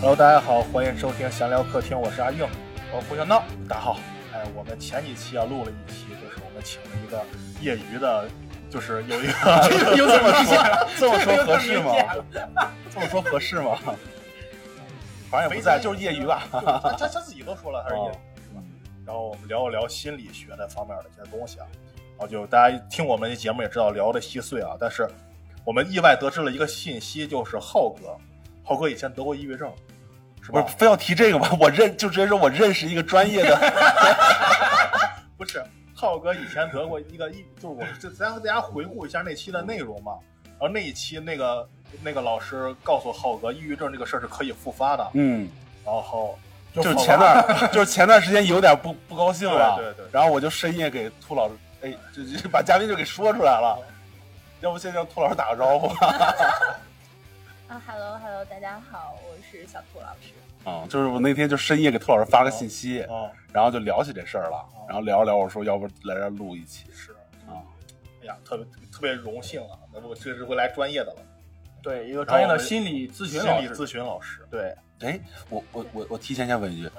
Hello，大家好，欢迎收听闲聊客厅，我是阿硬，我胡小闹，大家好。哎，我们前几期啊录了一期，就是我们请了一个业余的，就是有一个 有这么说，这么说合适吗？这么说合适吗？反正也不在，就是业余吧。他他自己都说了，他是业余，是吧？然后我们聊一聊心理学那方面的一些东西啊。然后就大家听我们的节目也知道聊的稀碎啊，但是我们意外得知了一个信息，就是浩哥，浩哥以前得过抑郁症。是不是非要提这个吗？我认就直接说我认识一个专业的，不是浩哥以前得过一个抑，就是我就咱和大家回顾一下那期的内容嘛。然后那一期那个那个老师告诉浩哥，抑郁症这个事儿是可以复发的。嗯，然后就是前段就是前段时间有点不不高兴了，对对。然后我就深夜给兔老师，哎，就就把嘉宾就给说出来了。要不先让兔老师打个招呼。啊，Hello Hello，大家好，我是小兔老师。啊，就是我那天就深夜给兔老师发个信息，然后就聊起这事儿了，然后聊着聊，我说要不来这录一期？是啊，哎呀，特别特别荣幸啊，那我这是回来专业的了。对，一个专业的心理咨询心理咨询老师。对，哎，我我我我提前先问一句，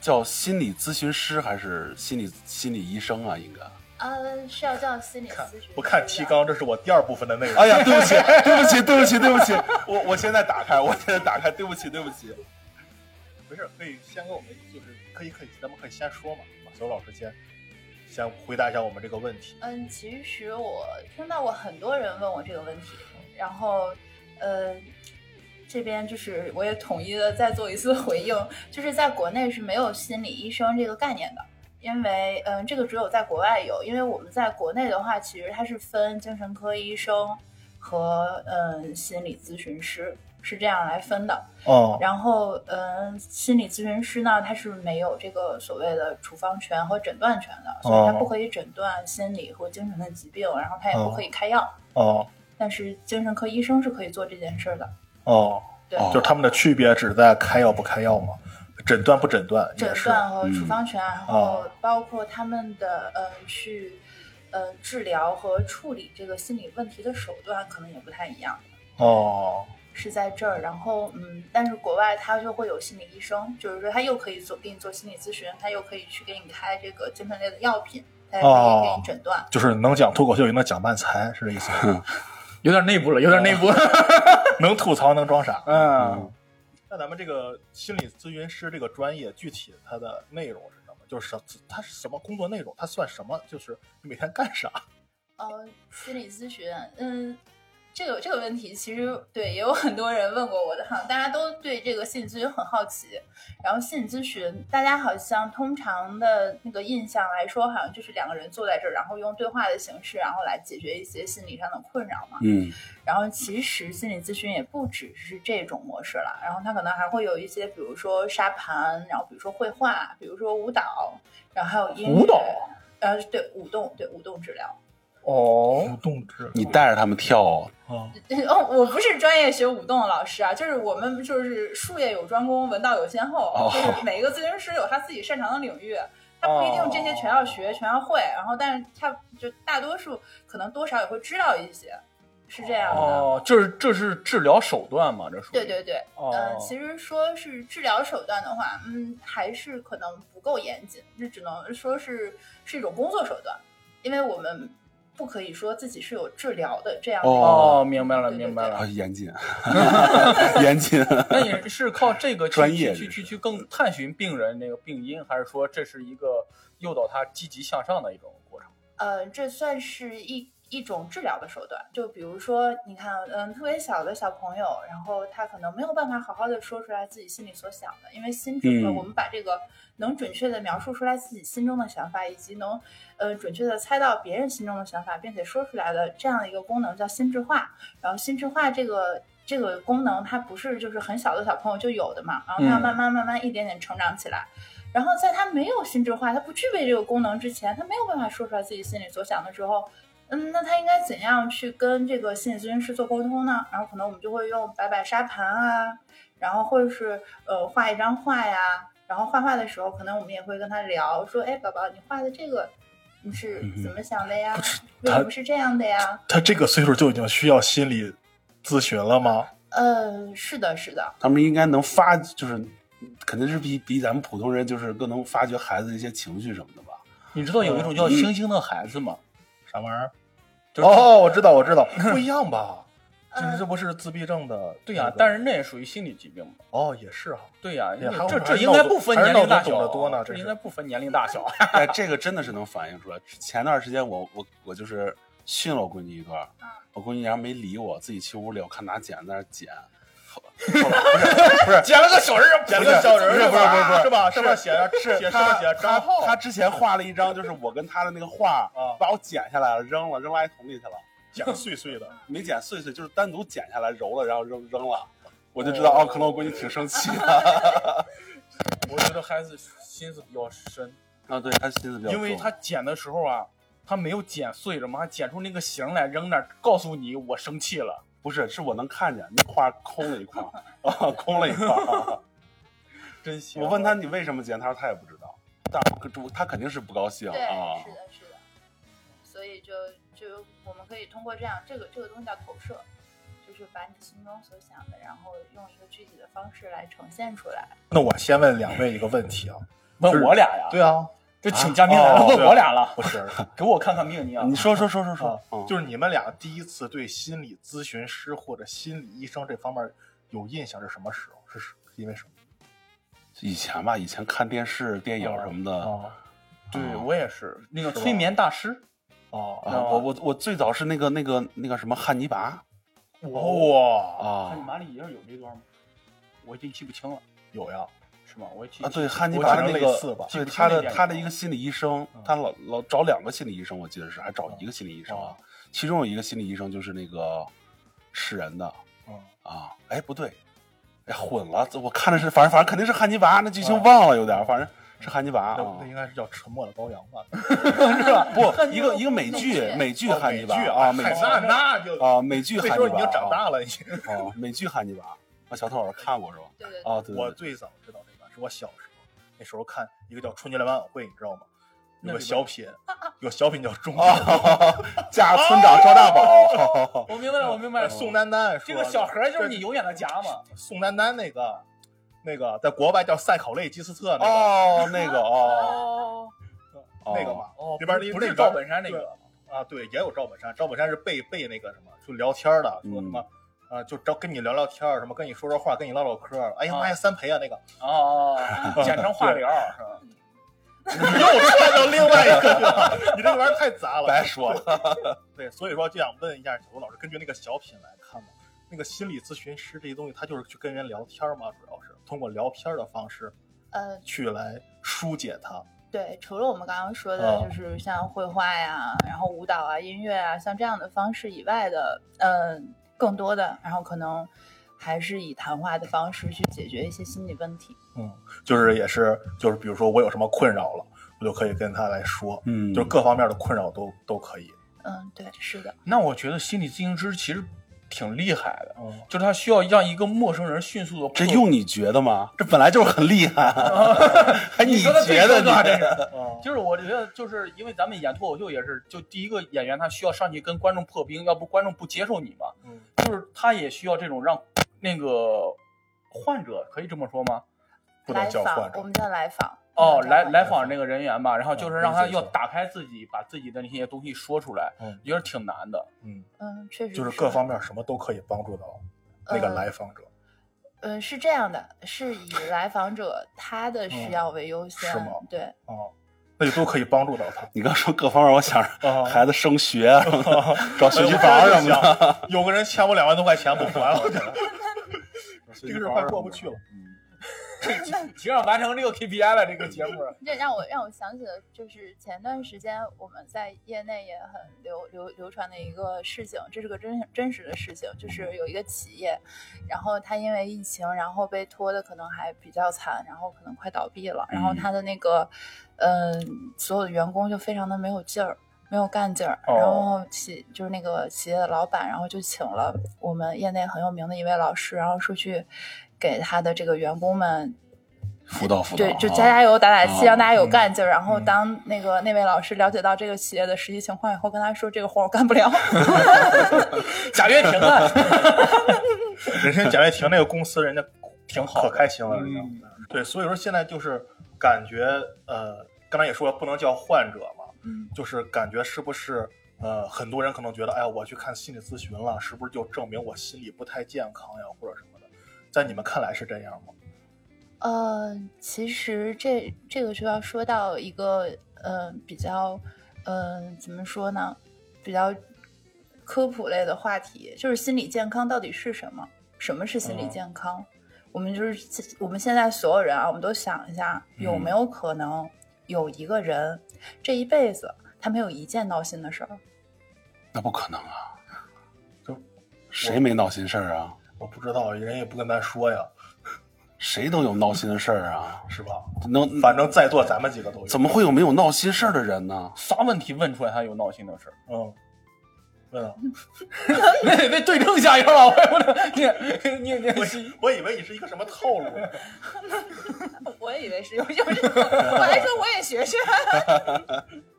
叫心理咨询师还是心理心理医生啊？应该。呃，是要叫心理咨询。不看提纲，这是我第二部分的内容。哎呀，对不起，对不起，对不起，对不起，我我现在打开，我现在打开，对不起，对不起。没事，可以先跟我们，就是可以可以，咱们可以先说嘛，马修老师先先回答一下我们这个问题。嗯，其实我听到过很多人问我这个问题，然后呃，这边就是我也统一的再做一次回应，就是在国内是没有心理医生这个概念的。因为，嗯，这个只有在国外有。因为我们在国内的话，其实它是分精神科医生和嗯心理咨询师是这样来分的。哦。然后，嗯，心理咨询师呢，他是没有这个所谓的处方权和诊断权的，所以他不可以诊断心理和精神的疾病，然后他也不可以开药。哦。但是精神科医生是可以做这件事的。哦。对。就是他们的区别只在开药不开药嘛？诊断不诊断，诊断和处方权，然后包括他们的呃去呃治疗和处理这个心理问题的手段可能也不太一样。哦，是在这儿，然后嗯，但是国外他就会有心理医生，就是说他又可以做给你做心理咨询，他又可以去给你开这个精神类的药品，他也可以给你诊断。就是能讲脱口秀，也能讲慢才，是这意思。有点内部了，有点内部，能吐槽能装傻。嗯。那咱们这个心理咨询师这个专业，具体它的内容是什么？就是什，它是什么工作内容？它算什么？就是你每天干啥？呃，心理咨询，嗯。这个这个问题其实对也有很多人问过我的哈，大家都对这个心理咨询很好奇。然后心理咨询，大家好像通常的那个印象来说，好像就是两个人坐在这儿，然后用对话的形式，然后来解决一些心理上的困扰嘛。嗯。然后其实心理咨询也不只是这种模式了，然后它可能还会有一些，比如说沙盘，然后比如说绘画，比如说舞蹈，然后还有音乐。舞蹈。呃，对，舞动，对，舞动治疗。哦，舞动之，你带着他们跳啊？哦，我不是专业学舞动的老师啊，就是我们就是术业有专攻，文道有先后，就是每一个咨询师有他自己擅长的领域，他不一定这些全要学，全要会，然后但是他就大多数可能多少也会知道一些，是这样的。哦，就是这是治疗手段嘛？这是？对对对，嗯，其实说是治疗手段的话，嗯，还是可能不够严谨，这只能说是是一种工作手段，因为我们。不可以说自己是有治疗的这样的哦，明白了，明白了，严谨，严谨。那你是靠这个专业去去去更探寻病人那个病因，还是说这是一个诱导他积极向上的一种过程？呃，这算是一。一种治疗的手段，就比如说，你看，嗯，特别小的小朋友，然后他可能没有办法好好的说出来自己心里所想的，因为心智，我们把这个能准确的描述出来自己心中的想法，以及能，呃，准确的猜到别人心中的想法，并且说出来的这样的一个功能叫心智化。然后心智化这个这个功能，它不是就是很小的小朋友就有的嘛，然后它要慢慢慢慢一点点成长起来。然后在他没有心智化，他不具备这个功能之前，他没有办法说出来自己心里所想的时候。嗯，那他应该怎样去跟这个心理咨询师做沟通呢？然后可能我们就会用摆摆沙盘啊，然后或者是呃画一张画呀，然后画画的时候，可能我们也会跟他聊说，哎，宝宝，你画的这个你是怎么想的呀？为什么是这样的呀？他这个岁数就已经需要心理咨询了吗？呃，是的，是的。他们应该能发，就是肯定是比比咱们普通人就是更能发掘孩子一些情绪什么的吧？你知道有一种叫星星的孩子吗？啥玩意儿？哦，我知道，我知道，不一样吧？这这不是自闭症的？对呀，但是那也属于心理疾病嘛。哦，也是哈。对呀，这这应该不分年龄大小多呢。这应该不分年龄大小。哎，这个真的是能反映出来。前段时间我我我就是训了我闺女一段，我闺女然后没理我，自己去屋里，我看拿剪子在那剪。不是不是，剪了个小人剪了个小人不是不是不是是吧？是吧？写着是他写他他之前画了一张，就是我跟他的那个画啊，把我剪下来了，扔了，扔垃圾桶里去了，剪碎碎的，没剪碎碎，就是单独剪下来揉了，然后扔扔了，我就知道哦，可能我闺女挺生气的。我觉得孩子心思比较深啊，对他心思比较，因为他剪的时候啊，他没有剪碎了嘛，他剪出那个形来扔那，告诉你我生气了。不是，是我能看见那块空了一块 啊，空了一块。真行！我问他你为什么剪，他说他也不知道，但他肯定是不高兴啊。是的，是的。所以就就我们可以通过这样，这个这个东西叫投射，就是把你心中所想的，然后用一个具体的方式来呈现出来。那我先问两位一个问题啊，问我俩呀？对啊。就请嘉宾来了，问我俩了，不是，给我看看命，你啊，你说说说说说，就是你们俩第一次对心理咨询师或者心理医生这方面有印象是什么时候？是因为什么？以前吧，以前看电视、电影什么的。对我也是，那个催眠大师。哦，我我我最早是那个那个那个什么汉尼拔。哇啊！汉尼拔里也是有这段吗？我已经记不清了。有呀。是吗？我记啊，对，汉尼拔那个，对他的他的一个心理医生，他老老找两个心理医生，我记得是还找一个心理医生啊，其中有一个心理医生就是那个吃人的，啊，哎不对，哎混了，我看的是，反正反正肯定是汉尼拔，那剧情忘了有点，反正是汉尼拔，那应该是叫沉默的羔羊吧，是吧？不，一个一个美剧，美剧汉尼拔啊，美剧那就啊，美剧汉尼拔，已经长大了已经，哦，美剧汉尼拔，那小偷老师看过是吧？对对，啊，对，我最早知道这个是。我小时候，那时候看一个叫《春节联欢晚会》，你知道吗？有个小品，有小品叫《中家村长赵大宝。我明白了，我明白了。宋丹丹，这个小盒就是你永远的家嘛。宋丹丹那个，那个在国外叫赛考类基斯特那个。哦，那个 哦，那个嘛。哦，里边不是赵本山那个啊？对，也有赵本山。赵本山是背背那个什么，就聊天的，说什么。啊，就找跟你聊聊天什么跟你说说话，跟你唠唠嗑哎呀妈呀，三陪啊那个，哦，简称话聊是吧？又串到另外一个，你这玩意儿太杂了，白说了。对，所以说就想问一下小吴老师，根据那个小品来看嘛，那个心理咨询师这些东西，他就是去跟人聊天嘛，主要是通过聊天的方式，呃，去来疏解它。对，除了我们刚刚说的，就是像绘画呀，然后舞蹈啊、音乐啊，像这样的方式以外的，嗯。更多的，然后可能还是以谈话的方式去解决一些心理问题。嗯，就是也是，就是比如说我有什么困扰了，我就可以跟他来说。嗯，就是各方面的困扰都都可以。嗯，对，是的。那我觉得心理咨询师其实挺厉害的，就是他需要让一个陌生人迅速的。这用你觉得吗？这本来就是很厉害。还你觉得呢？这是，就是我觉得，就是因为咱们演脱口秀也是，就第一个演员他需要上去跟观众破冰，要不观众不接受你嘛。嗯。就是他也需要这种让那个患者可以这么说吗？不能叫患者，我们叫来访。哦，来来访那个人员吧，然后就是让他要打开自己，把自己的那些东西说出来，也是挺难的。嗯嗯，确实。就是各方面什么都可以帮助到那个来访者。嗯，是这样的，是以来访者他的需要为优先，是吗？对。哦。那就都可以帮助到他。你刚说各方面，我想着孩子升学，找学区房什么的。有个人欠我两万多块钱不还 了，这个事快过不去了。挺想完成这个 KPI 了，这个节目。这让我让我想起了，就是前段时间我们在业内也很流流流传的一个事情，这是个真真实的事情，就是有一个企业，然后他因为疫情，然后被拖的可能还比较惨，然后可能快倒闭了，然后他的那个，嗯，所有的员工就非常的没有劲儿。没有干劲儿，然后企就是那个企业的老板，然后就请了我们业内很有名的一位老师，然后说去给他的这个员工们辅导辅导，对，就加加油打打气，让大家有干劲儿。然后当那个那位老师了解到这个企业的实际情况以后，跟他说这个活我干不了。贾跃亭啊，人家贾跃亭那个公司，人家挺好，可开心了，人家。对，所以说现在就是感觉，呃，刚才也说了不能叫患者嘛，嗯，就是感觉是不是，呃，很多人可能觉得，哎呀，我去看心理咨询了，是不是就证明我心理不太健康呀，或者什么的？在你们看来是这样吗？呃，其实这这个就要说到一个，呃，比较，呃，怎么说呢？比较科普类的话题，就是心理健康到底是什么？什么是心理健康？我们就是我们现在所有人啊，我们都想一下，有没有可能有一个人这一辈子他没有一件闹心的事儿？那不可能啊！就谁没闹心事儿啊？我不知道，人也不跟咱说呀。谁都有闹心的事儿啊，是吧？能，反正在座咱们几个都有。怎么会有没有闹心事儿的人呢？啥问题问出来还有闹心的事儿？嗯，问啊，那得对症下药啊！我你你你，我我以为你是一个什么套路？我也以为是有有，我还说我也学学。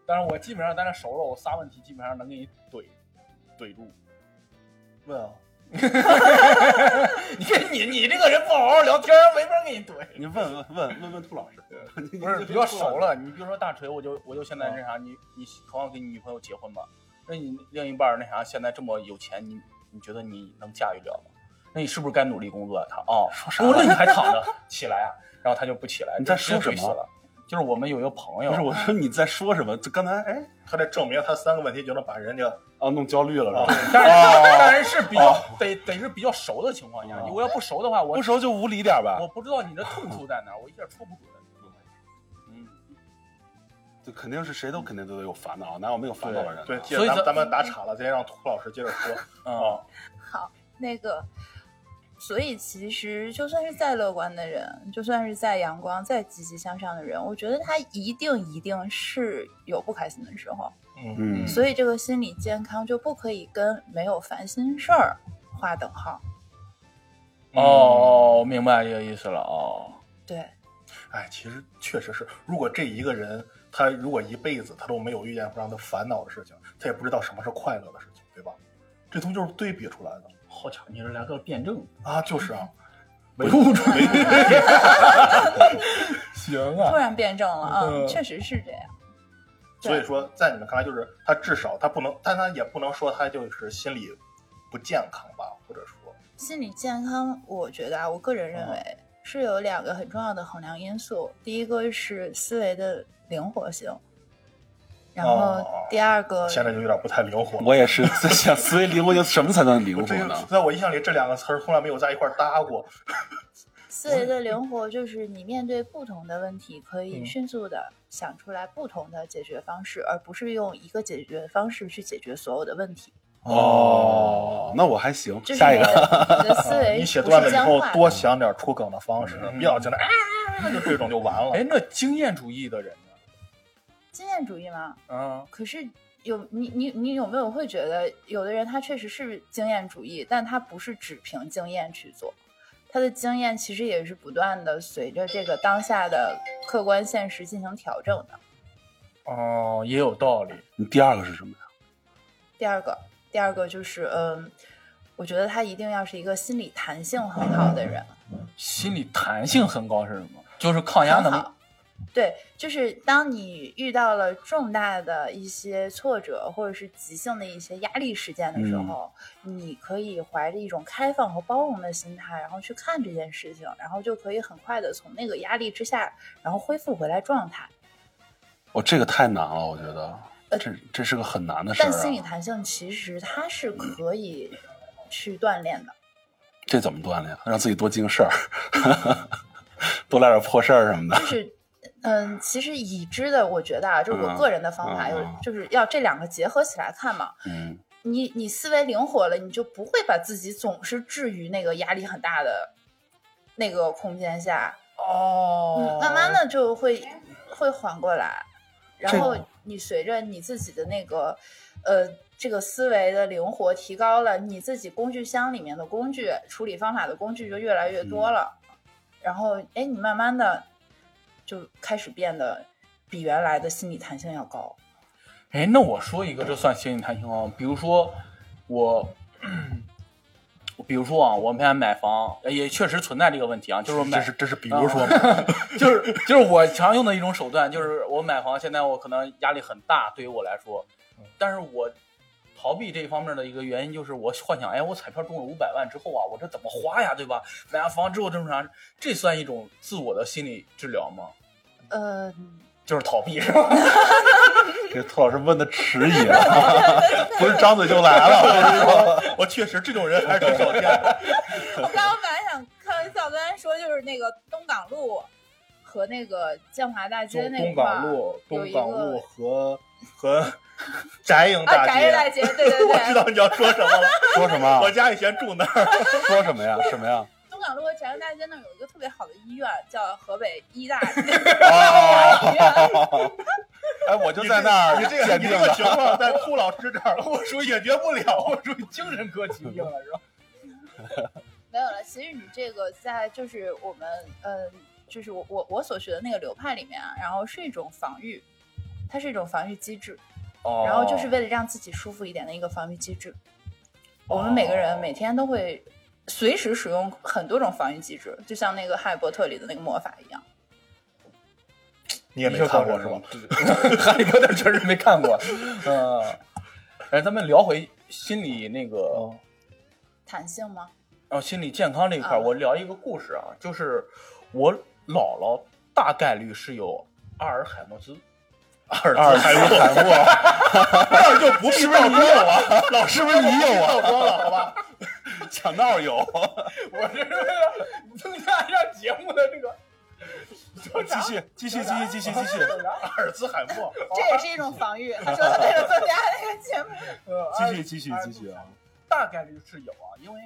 但是我基本上在那熟了，我仨问题基本上能给你怼怼住。问啊。你看你你这个人不好好聊天，没法给你怼。你问问问问问兔老师，不是比较熟了。你比如说大锤，我就我就现在那啥，你你渴望跟你女朋友结婚吧？那你另一半那啥现在这么有钱，你你觉得你能驾驭了吗？那你是不是该努力工作？他哦，说啥？那你还躺着起来啊？然后他就不起来。你在说什么？就是我们有一个朋友，不是我说你在说什么？这刚才哎，他在证明他三个问题就能把人家啊弄焦虑了，是吧？但是但是是比较得得是比较熟的情况下，我要不熟的话，我不熟就无理点吧。我不知道你的痛处在哪，我一下戳不准。嗯，这肯定是谁都肯定都得有烦恼，哪有没有烦恼的人？对，所以咱咱们打岔了，直接让涂老师接着说啊。好，那个。所以，其实就算是再乐观的人，就算是再阳光、再积极向上的人，我觉得他一定一定是有不开心的时候。嗯，所以这个心理健康就不可以跟没有烦心事儿划等号。哦，明白这个意思了。哦，对。哎，其实确实是，如果这一个人他如果一辈子他都没有遇见让他烦恼的事情，他也不知道什么是快乐的事情，对吧？这东西就是对比出来的。好巧，你是来个辩证啊，就是啊，唯物主义。行啊，突然辩证了啊，确实是这样。所以说，在你们看来，就是他至少他不能，但他也不能说他就是心理不健康吧，或者说心理健康，我觉得啊，我个人认为是有两个很重要的衡量因素，第一个是思维的灵活性。然后第二个现在就有点不太灵活。我也是在想，思维灵活就什么才能灵活呢？在我印象里，这两个词儿从来没有在一块搭过。思维的灵活就是你面对不同的问题，可以迅速的想出来不同的解决方式，而不是用一个解决方式去解决所有的问题。哦，那我还行。下一个，你的思维 你写段子以后多想点出梗的方式，不要在那啊，就这种就完了。哎，那经验主义的人。经验主义吗？嗯，可是有你你你有没有会觉得有的人他确实是经验主义，但他不是只凭经验去做，他的经验其实也是不断的随着这个当下的客观现实进行调整的。哦，也有道理。你第二个是什么呀？第二个，第二个就是嗯，我觉得他一定要是一个心理弹性很好的人。心理弹性很高是什么？就是抗压能力。对，就是当你遇到了重大的一些挫折，或者是急性的一些压力事件的时候，你可以怀着一种开放和包容的心态，然后去看这件事情，然后就可以很快的从那个压力之下，然后恢复回来状态。哦，这个太难了，我觉得，这这是个很难的事儿。但心理弹性其实它是可以去锻炼的。这怎么锻炼？让自己多经事儿，多来点破事儿什么的。就是。嗯，其实已知的，我觉得啊，就是我个人的方法，有就是要这两个结合起来看嘛。嗯，你你思维灵活了，你就不会把自己总是置于那个压力很大的那个空间下。哦，慢慢的就会会缓过来。然后你随着你自己的那个呃这个思维的灵活提高了，你自己工具箱里面的工具处理方法的工具就越来越多了。然后哎，你慢慢的就开始变得比原来的心理弹性要高。哎，那我说一个，这算心理弹性吗？比如说我。比如说啊，我们现在买房也确实存在这个问题啊，就是这是这是比如说，就是就是我常用的一种手段，就是我买房现在我可能压力很大，对于我来说，但是我逃避这一方面的一个原因就是我幻想，哎，我彩票中了五百万之后啊，我这怎么花呀，对吧？买完房之后这么啥？这算一种自我的心理治疗吗？呃。就是逃避是吧？这兔老师问的迟疑了，不是张嘴就来了。我跟你说，我确实这种人还是挺少见的。我刚刚本来想开玩笑，刚才说就是那个东港路和那个建华大街那块，东港路、东港路和和翟营大街。翟营大街，对对对。我知道你要说什么了。说什么？我家以前住那儿。说什么呀？什么呀？港路和翟营大街那有一个特别好的医院，叫河北医大医院。哎，我就在那儿。你这个你这个情况在兔老师这儿，我属于解决不了，我属于精神科疾病了，是吧？没有了。其实你这个在就是我们呃，就是我我我所学的那个流派里面啊，然后是一种防御，它是一种防御机制，然后就是为了让自己舒服一点的一个防御机制。我们每个人每天都会。随时使用很多种防御机制，就像那个《哈利波特》里的那个魔法一样。你也没看过是吧？哈利波特确实没看过。嗯，哎，咱们聊回心理那个弹性吗？哦，心理健康这一块，我聊一个故事啊，就是我姥姥大概率是有阿尔海默兹。阿尔海默，那就不是不是你有啊？老师不是你有啊？曝光了，好吧？抢道有，我是为了增加一下节目的这个。继续，继续，继续，继续，继续。阿尔兹海默，这也是一种防御。他说的为了增加那个节目。继续，继续，继续啊！大概率是有啊，因为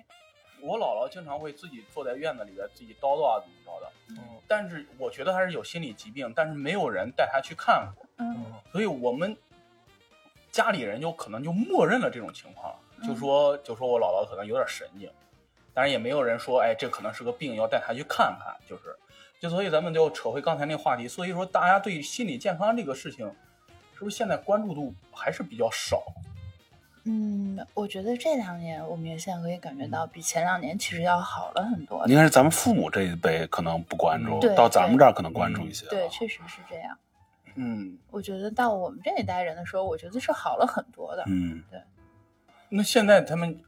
我姥姥经常会自己坐在院子里边自己叨叨啊，怎么着的。嗯。但是我觉得还是有心理疾病，但是没有人带她去看过。嗯。所以我们家里人就可能就默认了这种情况。就说就说我姥姥可能有点神经，当然也没有人说，哎，这可能是个病，要带她去看看。就是，就所以咱们就扯回刚才那个话题。所以说，大家对心理健康这个事情，是不是现在关注度还是比较少？嗯，我觉得这两年我们也现在可以感觉到，比前两年其实要好了很多。应该是咱们父母这一辈可能不关注，到咱们这儿可能关注一些。对，确实是这样。嗯，我觉得到我们这一代人的时候，我觉得是好了很多的。嗯，对。那现在他们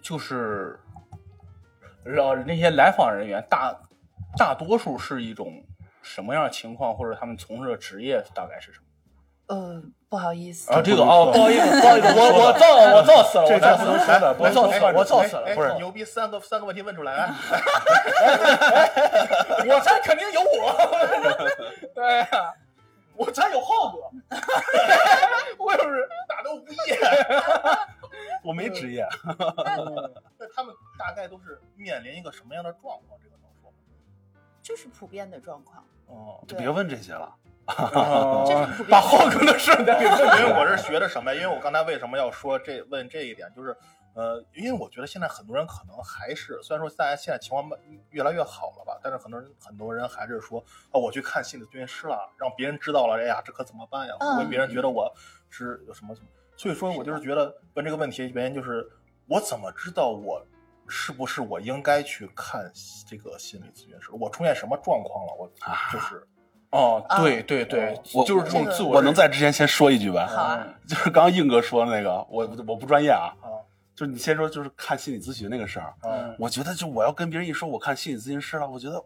就是让那些来访人员大大多数是一种什么样的情况，或者他们从事的职业大概是什么？呃，不好意思啊，这个哦，不好意思，不好意思，我我造我造死了，这这不能说的，我造死了，我造死了，不是牛逼，三个三个问题问出来，我猜肯定有我，对呀。我猜有浩哥，我就是打都不业，我没职业。那他们大概都是面临一个什么样的状况？这个能说吗？就是普遍的状况。哦，就别问这些了。把浩哥的事再给问。因为我是学的什么呀？因为我刚才为什么要说这问这一点？就是。呃，因为我觉得现在很多人可能还是，虽然说大家现在情况越来越好了吧，但是很多人很多人还是说，哦，我去看心理咨询师了，让别人知道了，哎呀，这可怎么办呀？会别人觉得我是有什么什么？所以说我就是觉得问这个问题原因就是，我怎么知道我是不是我应该去看这个心理咨询师？我出现什么状况了？我就是，哦，对对对，我就是这种自我。我能在之前先说一句吧？好啊，就是刚刚硬哥说的那个，我我不专业啊。就你先说，就是看心理咨询那个事儿。嗯，我觉得就我要跟别人一说，我看心理咨询师了，我觉得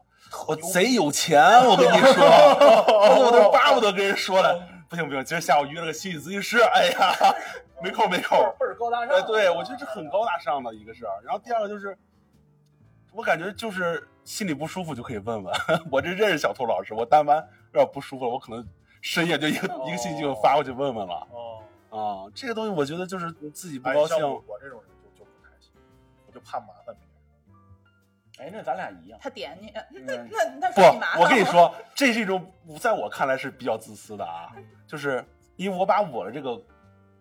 我贼有钱。我跟你说，我都巴不得跟人说了。不行不行，今儿下午约了个心理咨询师，哎呀，没空没空，倍儿高大上。对，我觉得这很高大上的一个事儿。然后第二个就是，我感觉就是心里不舒服就可以问问。我这认识小兔老师，我但凡有点不舒服了，我可能深夜就一个一个信息就发过去问问了。哦。啊，这个东西我觉得就是你自己不高兴，我这种人就就不开心，我就怕麻烦别人。哎，那咱俩一样。他点你，那那那不，我跟你说，这是一种在我看来是比较自私的啊，就是因为我把我的这个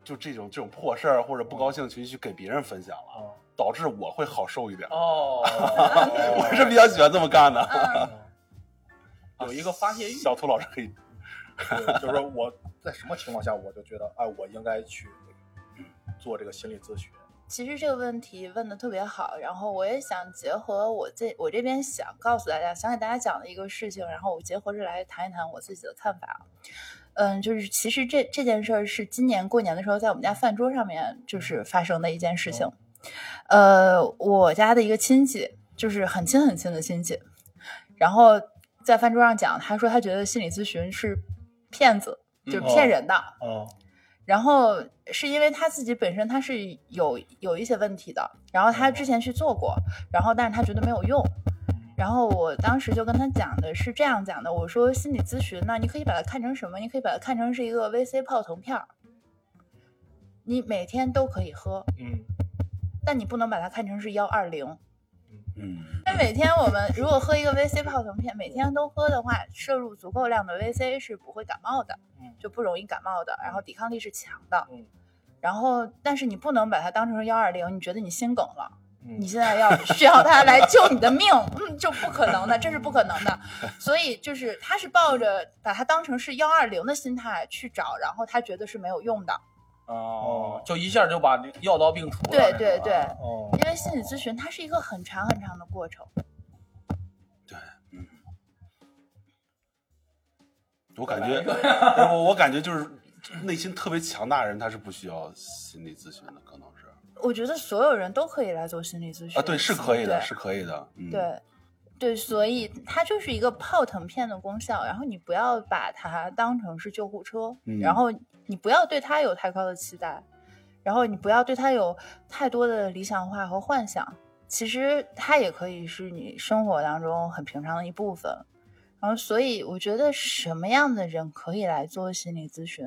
就这种这种破事儿或者不高兴的情绪给别人分享了，导致我会好受一点。哦，我是比较喜欢这么干的，有一个发泄欲。小兔老师可以，就是说我在什么情况下，我就觉得哎，我应该去做这个心理咨询。其实这个问题问的特别好，然后我也想结合我这我这边想告诉大家，想给大家讲的一个事情，然后我结合着来谈一谈我自己的看法。嗯，就是其实这这件事儿是今年过年的时候在我们家饭桌上面就是发生的一件事情。呃，我家的一个亲戚，就是很亲很亲的亲戚，然后在饭桌上讲，他说他觉得心理咨询是骗子，就是骗人的。哦。然后是因为他自己本身他是有有一些问题的，然后他之前去做过，然后但是他觉得没有用，然后我当时就跟他讲的是这样讲的，我说心理咨询呢，你可以把它看成什么？你可以把它看成是一个 VC 泡腾片儿，你每天都可以喝，嗯，但你不能把它看成是幺二零。嗯，因为每天我们如果喝一个 VC 泡腾片，每天都喝的话，摄入足够量的 VC 是不会感冒的，嗯，就不容易感冒的，然后抵抗力是强的，嗯，然后但是你不能把它当成幺二零，你觉得你心梗了，你现在要需要它来救你的命，嗯，就不可能的，这是不可能的，所以就是他是抱着把它当成是幺二零的心态去找，然后他觉得是没有用的。哦，就一下就把药到病除了。对对对，哦，因为心理咨询它是一个很长很长的过程。对，嗯，我感觉，我我感觉就是内心特别强大的人，他是不需要心理咨询的，可能是。我觉得所有人都可以来做心理咨询啊，对，是可以的，是可以的，嗯对。对，所以它就是一个泡腾片的功效，然后你不要把它当成是救护车，然后你不要对它有太高的期待，然后你不要对它有太多的理想化和幻想。其实它也可以是你生活当中很平常的一部分。然后，所以我觉得什么样的人可以来做心理咨询？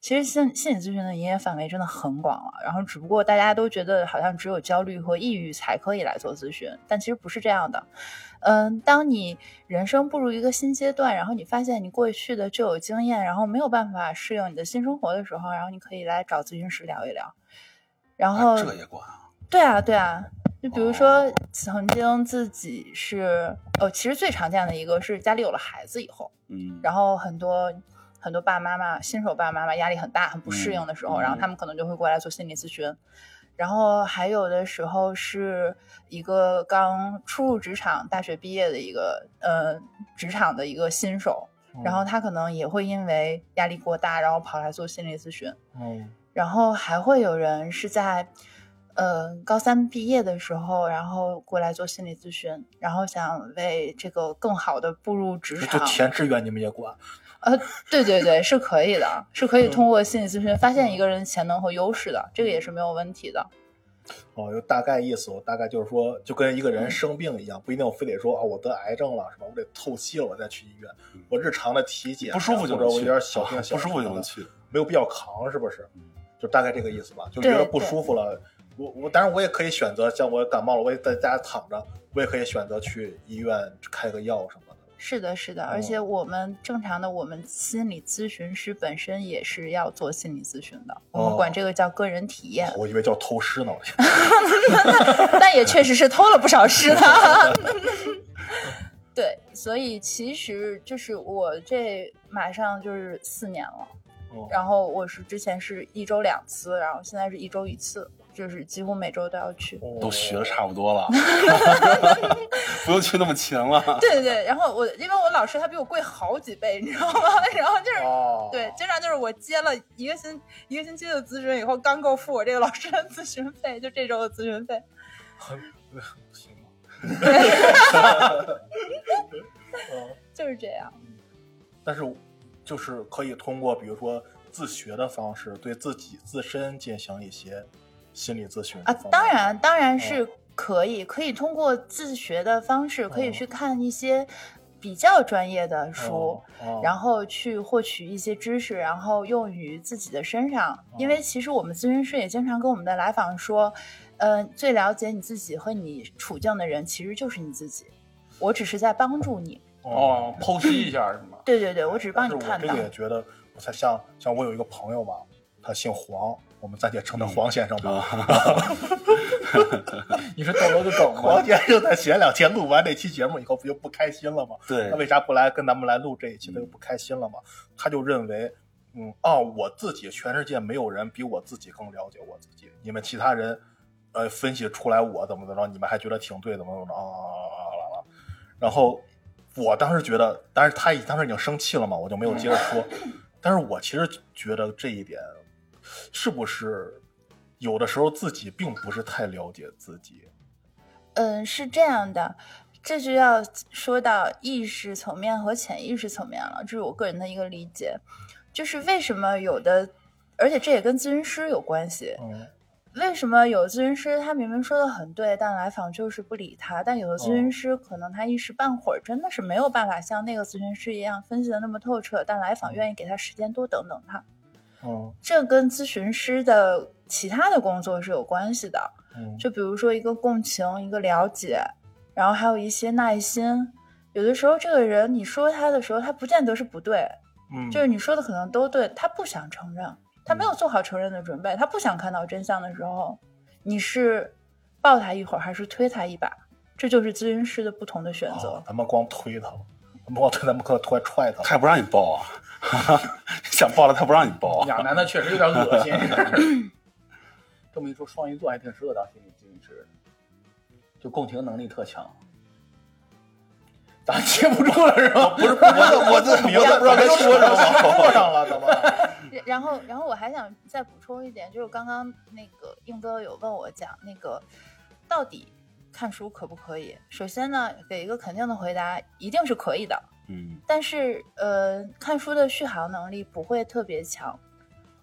其实心心理咨询的营业范围真的很广了。然后，只不过大家都觉得好像只有焦虑和抑郁才可以来做咨询，但其实不是这样的。嗯，当你人生步入一个新阶段，然后你发现你过去的旧有经验，然后没有办法适应你的新生活的时候，然后你可以来找咨询师聊一聊。然后这也管啊？对啊，对啊。就比如说，曾经自己是哦，其实最常见的一个是家里有了孩子以后，嗯，然后很多很多爸爸妈妈、新手爸爸妈妈压力很大、很不适应的时候，然后他们可能就会过来做心理咨询。然后还有的时候是一个刚初入职场、大学毕业的一个呃职场的一个新手，然后他可能也会因为压力过大，然后跑来做心理咨询。嗯，然后还会有人是在呃高三毕业的时候，然后过来做心理咨询，然后想为这个更好的步入职场。就填志愿你们也管？呃，对对对，是可以的，是可以通过心理咨询发现一个人潜能和优势的，这个也是没有问题的。哦，就大概意思，我大概就是说，就跟一个人生病一样，不一定我非得说啊，我得癌症了是吧？我得透析了我再去医院。我日常的体检不舒服就我有点小病小不舒服就能去，没有必要扛，是不是？就大概这个意思吧。就觉得不舒服了，我我当然我也可以选择，像我感冒了，我也在家躺着，我也可以选择去医院开个药什么。是的，是的，而且我们正常的，我们心理咨询师本身也是要做心理咨询的，我们管这个叫个人体验。我以为叫偷师呢！但 也确实是偷了不少师呢。对，所以其实就是我这马上就是四年了，然后我是之前是一周两次，然后现在是一周一次。就是几乎每周都要去，都学的差不多了，不用去那么勤了。对对对，然后我因为我老师他比我贵好几倍，你知道吗？然后就是对，经常就是我接了一个星一个星期的咨询以后，刚够付我这个老师的咨询费，就这周的咨询费。很行吗？就是这样。但是就是可以通过比如说自学的方式，对自己自身进行一些。心理咨询啊，当然，当然是可以，可以通过自学的方式，可以去看一些比较专业的书，然后去获取一些知识，然后用于自己的身上。因为其实我们咨询师也经常跟我们的来访说，呃，最了解你自己和你处境的人其实就是你自己，我只是在帮助你。哦，剖析一下是吗？对对对，我只是帮你看到。我这个也觉得，我才像像我有一个朋友吧，他姓黄，我们暂且称他黄先生吧。你是逗了个梗吗？黄先生 在前两天录完这期节目以后，不就不开心了吗？对。他为啥不来跟咱们来录这一期？他就不开心了吗？他就认为，嗯啊，我自己全世界没有人比我自己更了解我自己。你们其他人，呃，分析出来我怎么怎么着，你们还觉得挺对，怎么怎么着啊？然后。我当时觉得，但是他当时已经生气了嘛，我就没有接着说。但是我其实觉得这一点，是不是有的时候自己并不是太了解自己？嗯，是这样的，这就要说到意识层面和潜意识层面了。这是我个人的一个理解，就是为什么有的，而且这也跟咨询师有关系。嗯。为什么有咨询师他明明说的很对，但来访就是不理他？但有的咨询师可能他一时半会儿真的是没有办法像那个咨询师一样分析的那么透彻，但来访愿意给他时间多等等他。嗯，这跟咨询师的其他的工作是有关系的。嗯，就比如说一个共情，一个了解，然后还有一些耐心。有的时候这个人你说他的时候，他不见得是不对，嗯，就是你说的可能都对，他不想承认。他没有做好承认的准备，他不想看到真相的时候，你是抱他一会儿还是推他一把？这就是咨询师的不同的选择。咱们光推他了，咱们光推，咱们可推踹他，他也不让你抱啊！想抱了，他不让你抱。俩男的确实有点恶心。这么一说，双鱼座还挺适合当心理咨询师，就共情能力特强。咋接不住了是吧？不是，我我这名字不知道该说什么，说上了怎么？然后，然后我还想再补充一点，就是刚刚那个硬哥有问我讲那个到底看书可不可以？首先呢，给一个肯定的回答，一定是可以的。嗯。但是呃，看书的续航能力不会特别强。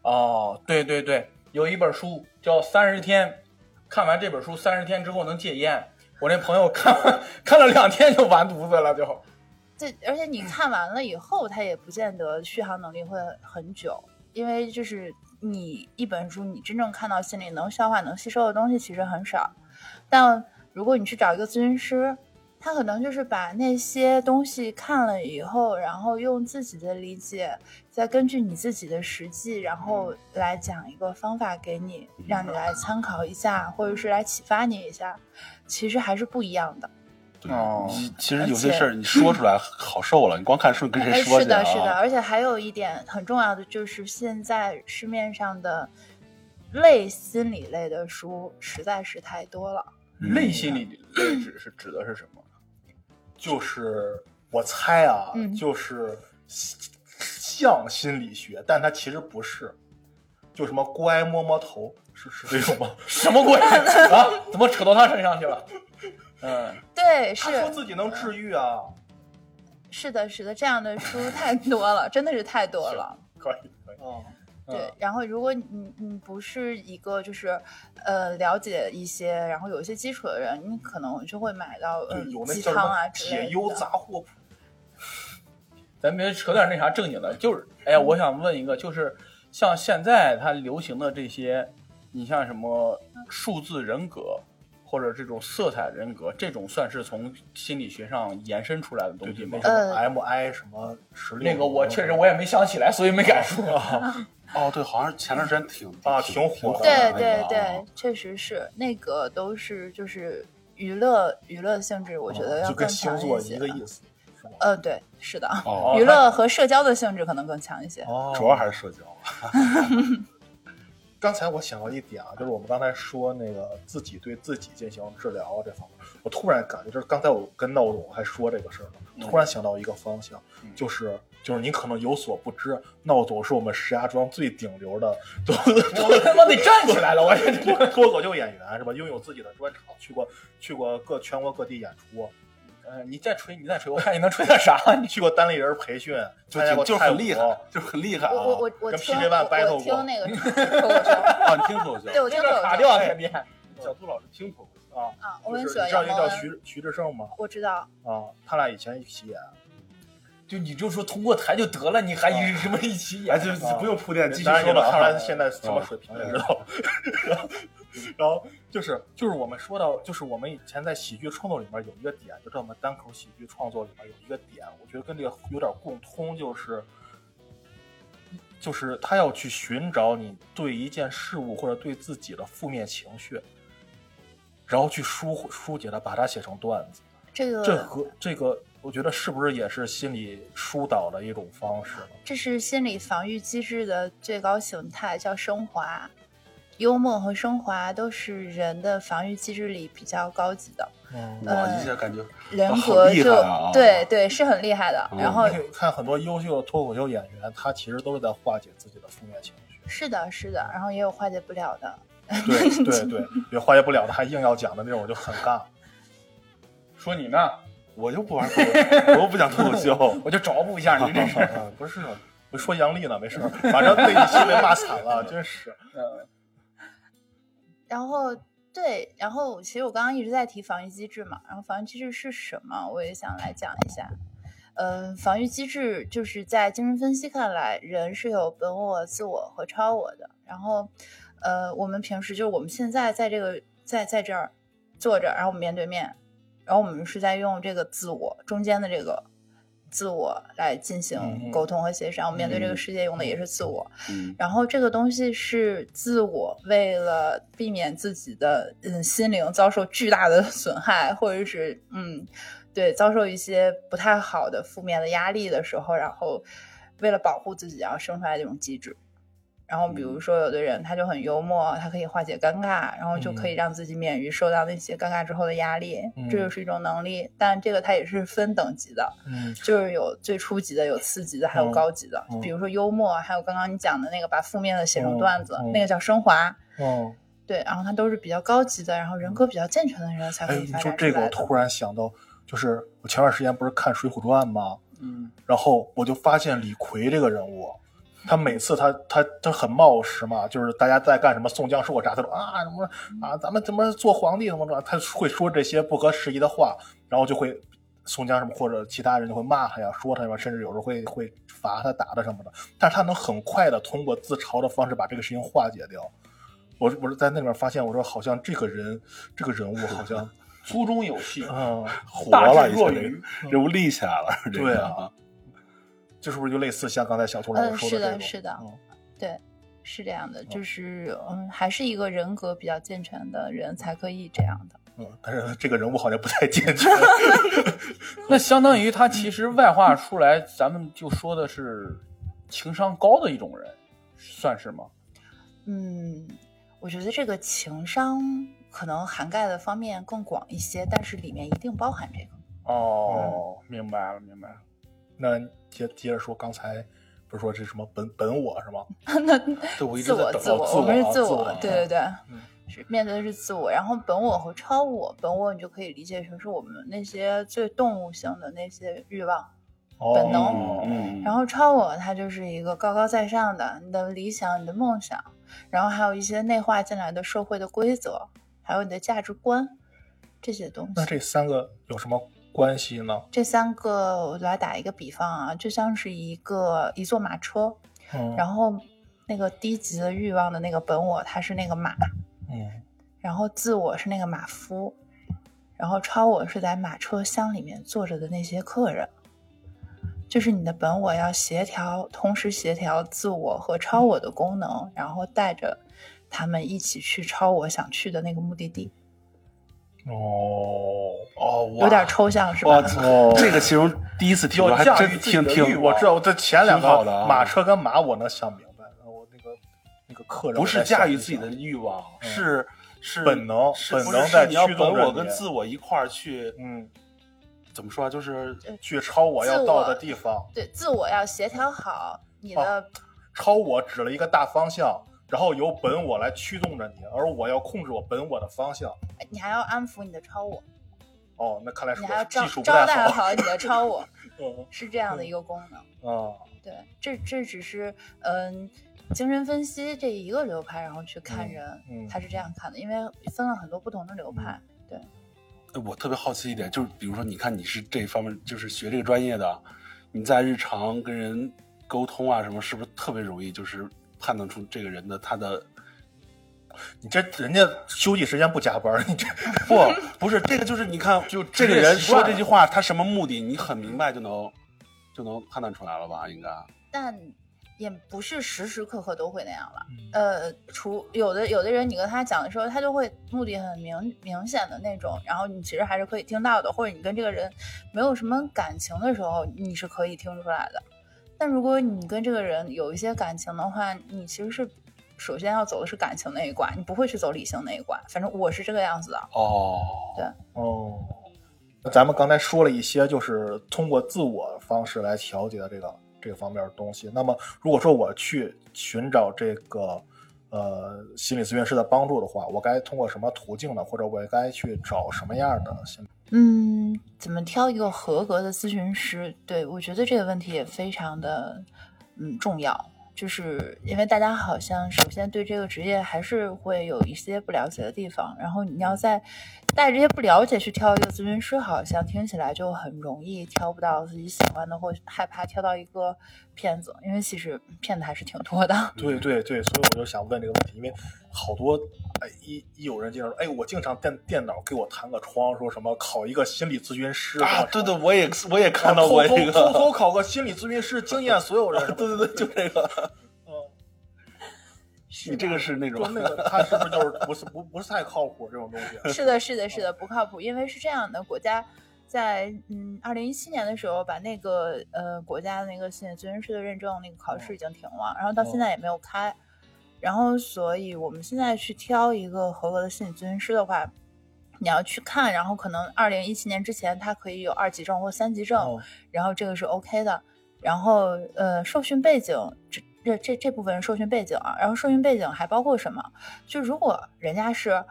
哦，对对对，有一本书叫《三十天》，看完这本书三十天之后能戒烟。我那朋友看看了两天就完犊子了，就。对，而且你看完了以后，他也不见得续航能力会很久。因为就是你一本书，你真正看到心里能消化、能吸收的东西其实很少。但如果你去找一个咨询师，他可能就是把那些东西看了以后，然后用自己的理解，再根据你自己的实际，然后来讲一个方法给你，让你来参考一下，或者是来启发你一下，其实还是不一样的。哦，其实有些事儿你说出来好受了，你光看书跟谁说去是的，是的，而且还有一点很重要的就是，现在市面上的类心理类的书实在是太多了。类心理类指是指的是什么？就是我猜啊，就是像心理学，但它其实不是。就什么乖摸摸头，是是这种吗？什么鬼 啊？怎么扯到他身上去了？嗯，对，是他说自己能治愈啊。是的，是的，这样的书太多了，真的是太多了。可以，可以。哦，对。然后，如果你你不是一个就是呃了解一些，然后有一些基础的人，你可能就会买到嗯鸡汤啊之类的。解忧杂货铺。咱别扯点那啥正经的，就是哎呀，我想问一个，就是像现在它流行的这些，你像什么数字人格。或者这种色彩人格，这种算是从心理学上延伸出来的东西吗？呃，M I 什么十六？那个我确实我也没想起来，所以没敢说。哦，对，好像前段时间挺啊挺火的。对对对，确实是那个都是就是娱乐娱乐性质，我觉得要更强一些。就跟星座一个意思。呃，对，是的，娱乐和社交的性质可能更强一些。哦，主要还是社交。刚才我想到一点啊，就是我们刚才说那个自己对自己进行治疗这方面，我突然感觉就是刚才我跟闹总还说这个事儿呢，突然想到一个方向，就是就是你可能有所不知，闹总是我们石家庄最顶流的，我 他妈得站起来了，我脱口秀演员是吧？拥有自己的专场，去过去过各全国各地演出。呃，你再吹，你再吹，我看你能吹点啥？你去过单立人培训，就就很厉害，就很厉害啊！我我我听我听那个 脱口秀啊，你听脱口秀？对，我听脱口秀。卡掉天天。小杜老师听脱口秀啊啊，我很喜欢。知道一个叫徐徐志胜吗？我知道啊，他俩以前一起演。就你就说通过台就得了，你还一什么一起演，就不用铺垫，继续说吧。看来现在什么水平了，知道？然后就是就是我们说到，就是我们以前在喜剧创作里面有一个点，就在我们单口喜剧创作里面有一个点，我觉得跟这个有点共通，就是就是他要去寻找你对一件事物或者对自己的负面情绪，然后去疏疏解它，把它写成段子。这个这和这个，我觉得是不是也是心理疏导的一种方式呢？这是心理防御机制的最高形态，叫升华。幽默和升华都是人的防御机制里比较高级的。嗯，哇，一下感觉人格就、啊、对对是很厉害的。嗯、然后看很多优秀的脱口秀演员，他其实都是在化解自己的负面情绪。是的，是的。然后也有化解不了的。对对 对，有化解不了的还硬要讲的那种，就很尬。说你呢？我就不玩脱口秀，我又不讲脱口秀，我就找补一下你这事儿。不是，我说杨笠呢，没事，反正被你新闻骂惨了，真是。嗯。然后对，然后其实我刚刚一直在提防御机制嘛，然后防御机制是什么，我也想来讲一下。嗯，防御机制就是在精神分析看来，人是有本我、自我和超我的。然后，呃，我们平时就是我们现在在这个在在这儿坐着，然后我们面对面，然后我们是在用这个自我中间的这个。自我来进行沟通和协商，面对这个世界用的也是自我。嗯，然后这个东西是自我为了避免自己的嗯心灵遭受巨大的损害，或者是嗯对遭受一些不太好的负面的压力的时候，然后为了保护自己，然后生出来这种机制。然后比如说有的人他就很幽默，他可以化解尴尬，然后就可以让自己免于受到那些尴尬之后的压力，这就是一种能力。但这个它也是分等级的，嗯，就是有最初级的，有次级的，还有高级的。比如说幽默，还有刚刚你讲的那个把负面的写成段子，那个叫升华。嗯，对，然后他都是比较高级的，然后人格比较健全的人才可以发展出来。哎，你说这个，我突然想到，就是我前段时间不是看《水浒传》吗？嗯，然后我就发现李逵这个人物。他每次他他他很冒失嘛，就是大家在干什么宋江说我啥，他说啊什么啊咱们怎么做皇帝怎么着，他会说这些不合时宜的话，然后就会宋江什么或者其他人就会骂他呀，说他呀，甚至有时候会会罚他打他什么的，但是他能很快的通过自嘲的方式把这个事情化解掉。我我是在那里面发现，我说好像这个人这个人物好像 粗中有细，嗯，活了，弱于人物立起来了，对啊。这是不是就类似像刚才小兔老师说的？嗯，是的，是的，嗯、对，是这样的，就是嗯，还是一个人格比较健全的人才可以这样的。嗯，但是这个人物好像不太健全。那相当于他其实外化出来，咱们就说的是情商高的一种人，算是吗？嗯，我觉得这个情商可能涵盖的方面更广一些，但是里面一定包含这个。哦，明白了，明白了。那接接着说，刚才不是说这什么本本我是吗？那 对，我一自我自我我们是自我，对对对，嗯、是面对的是自我。然后本我和超我，本我你就可以理解成是我们那些最动物性的那些欲望、哦、本能。嗯，然后超我它就是一个高高在上的你的理想、你的梦想，然后还有一些内化进来的社会的规则，还有你的价值观这些东西。那这三个有什么？关系呢？这三个我来打一个比方啊，就像是一个一座马车，嗯，然后那个低级的欲望的那个本我，它是那个马，嗯，然后自我是那个马夫，然后超我是在马车厢里面坐着的那些客人，就是你的本我要协调，同时协调自我和超我的功能，然后带着他们一起去超我想去的那个目的地。哦哦，有点抽象是吧？哦，这个形容第一次听，我还真听听。我知道我，这前两个马车跟马我能想明白，我那个那个客人不是驾驭自己的欲望，是是本能，本能在驱动本我跟自我一块儿去，嗯，怎么说啊？就是去超我要到的地方。对，自我要协调好你的超我指了一个大方向。然后由本我来驱动着你，而我要控制我本我的方向。你还要安抚你的超我。哦，那看来是你还要技术招待好你的超我，嗯，是这样的一个功能。啊，对，这这只是嗯，精神分析这一个流派，然后去看人，嗯，他是这样看的，因为分了很多不同的流派。对，我特别好奇一点，就是比如说，你看你是这方面，就是学这个专业的，你在日常跟人沟通啊什么，是不是特别容易就是判断出这个人的他的？你这人家休息时间不加班，你这不不是这个就是你看，就这个人说这句话他什么目的，你很明白就能就能判断出来了吧？应该。但。也不是时时刻刻都会那样了，呃，除有的有的人，你跟他讲的时候，他就会目的很明明显的那种，然后你其实还是可以听到的，或者你跟这个人没有什么感情的时候，你是可以听出来的。但如果你跟这个人有一些感情的话，你其实是首先要走的是感情那一关，你不会去走理性那一关。反正我是这个样子的。哦，对，哦，那咱们刚才说了一些，就是通过自我方式来调节这个。这个方面的东西。那么，如果说我去寻找这个呃心理咨询师的帮助的话，我该通过什么途径呢？或者我该去找什么样的心？嗯，怎么挑一个合格的咨询师？对我觉得这个问题也非常的嗯重要。就是因为大家好像首先对这个职业还是会有一些不了解的地方，然后你要在带着这些不了解去挑一个咨询师，好像听起来就很容易挑不到自己喜欢的，或害怕挑到一个骗子，因为其实骗子还是挺多的。对对对，所以我就想问这个问题，因为好多哎一一有人经常说，哎，我经常电电脑给我弹个窗，说什么考一个心理咨询师啊？对对，我也我也看到过这个，偷偷考个心理咨询师，惊艳所有人。对对对，就这个。你这个是那种，那个 他是不是就是不是不不是太靠谱这种东西？是的，是的，是的，不靠谱。因为是这样的，国家在嗯二零一七年的时候把那个呃国家的那个心理咨询师的认证那个考试已经停了，然后到现在也没有开。然后，所以我们现在去挑一个合格的心理咨询师的话，你要去看，然后可能二零一七年之前他可以有二级证或三级证，然后这个是 OK 的。然后呃，受训背景这。这这这部分受训背景啊，然后受训背景还包括什么？就如果人家是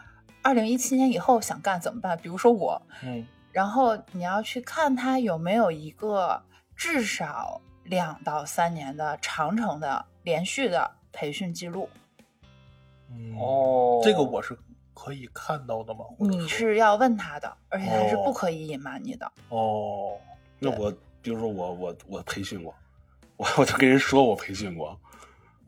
二零一七年以后想干怎么办？比如说我，嗯，然后你要去看他有没有一个至少两到三年的长程的连续的培训记录。哦，这个我是可以看到的吗？你是要问他的，而且他是不可以隐瞒你的。哦，那我比如说我我我培训过。我我就跟人说，我培训过，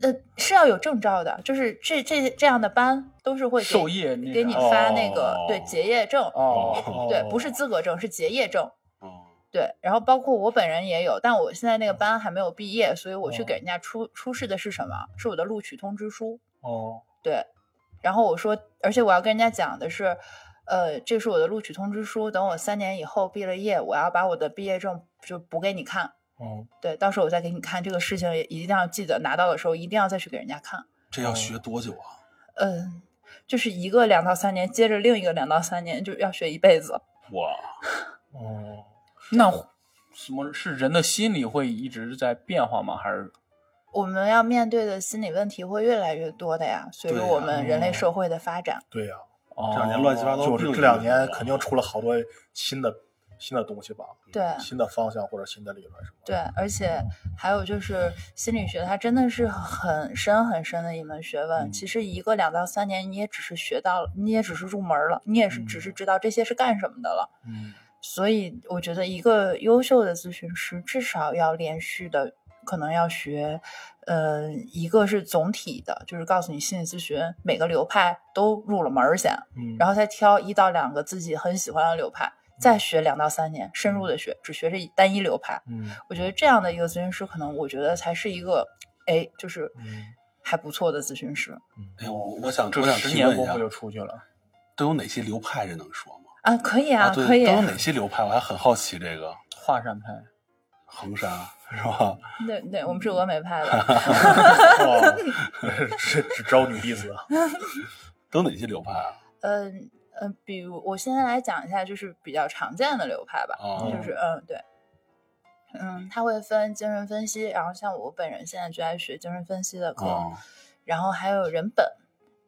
呃，是要有证照的，就是这这这样的班都是会授业给你发那个对结业证哦，对，不是资格证，是结业证哦，对，然后包括我本人也有，但我现在那个班还没有毕业，所以我去给人家出出示的是什么？是我的录取通知书哦，对，然后我说，而且我要跟人家讲的是，呃，这是我的录取通知书，等我三年以后毕了业，我要把我的毕业证就补给你看。哦，对，到时候我再给你看这个事情，也一定要记得拿到的时候一定要再去给人家看。这要学多久啊？嗯，就是一个两到三年，接着另一个两到三年，就要学一辈子。哇，哦，那什么是人的心理会一直在变化吗？还是我们要面对的心理问题会越来越多的呀？随着我们人类社会的发展。对呀，这两年乱七八糟，就是这两年肯定出了好多新的。新的东西吧，对，新的方向或者新的理论什么？对，而且还有就是心理学，它真的是很深很深的一门学问。其实一个两到三年，你也只是学到了，你也只是入门了，你也是只是知道这些是干什么的了。嗯，所以我觉得一个优秀的咨询师至少要连续的，可能要学，呃，一个是总体的，就是告诉你心理咨询每个流派都入了门先，嗯，然后再挑一到两个自己很喜欢的流派。再学两到三年，深入的学，只学这单一流派。嗯，我觉得这样的一个咨询师，可能我觉得才是一个，哎，就是还不错的咨询师。哎，我我想我想十年功夫就出去了。都有哪些流派？这能说吗？啊，可以啊，可以。都有哪些流派？我还很好奇这个。华山派、衡山是吧？对对，我们是峨眉派的。是只招女弟子。都哪些流派啊？嗯。嗯，比如我现在来讲一下，就是比较常见的流派吧，就是嗯，对，嗯，他会分精神分析，然后像我本人现在就在学精神分析的课，然后还有人本，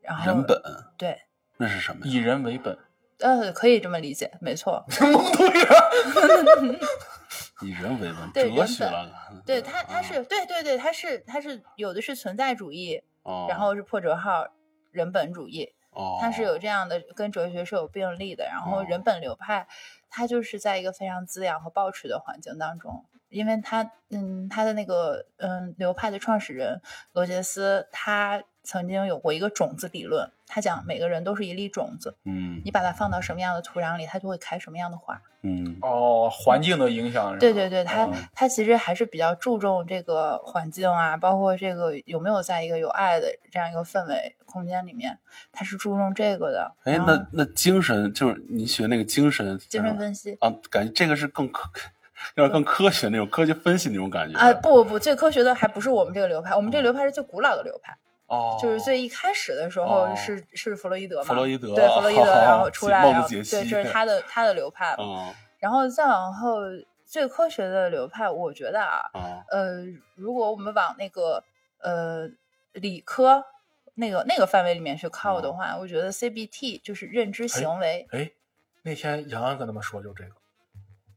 然后人本，对，那是什么？以人为本，呃，可以这么理解，没错。以人为本，哲学了。对他，他是对对对，他是他是有的是存在主义，然后是破折号人本主义。它是有这样的，跟哲学是有并立的。然后人本流派，它就是在一个非常滋养和抱持的环境当中，因为他嗯，他的那个嗯流派的创始人罗杰斯，他曾经有过一个种子理论，他讲每个人都是一粒种子，嗯你把它放到什么样的土壤里，它就会开什么样的花。嗯哦，环境的影响是？对对对，他嗯他其实还是比较注重这个环境啊，包括这个有没有在一个有爱的这样一个氛围空间里面，他是注重这个的。哎，那那精神就是你学那个精神精神分析啊，感觉这个是更科，有点更科学那种科学分析那种感觉啊，不不不，最科学的还不是我们这个流派，我们这个流派是最古老的流派，哦，就是最一开始的时候哦是是弗洛伊德嘛，弗洛伊德对弗洛伊德，然后出来，然后对，这是他的他的流派，嗯然后再往后最科学的流派，我觉得啊，嗯呃，如果我们往那个呃理科那个那个范围里面去靠的话，我觉得 CBT 就是认知行为。哎，那天杨洋跟他们说就这个，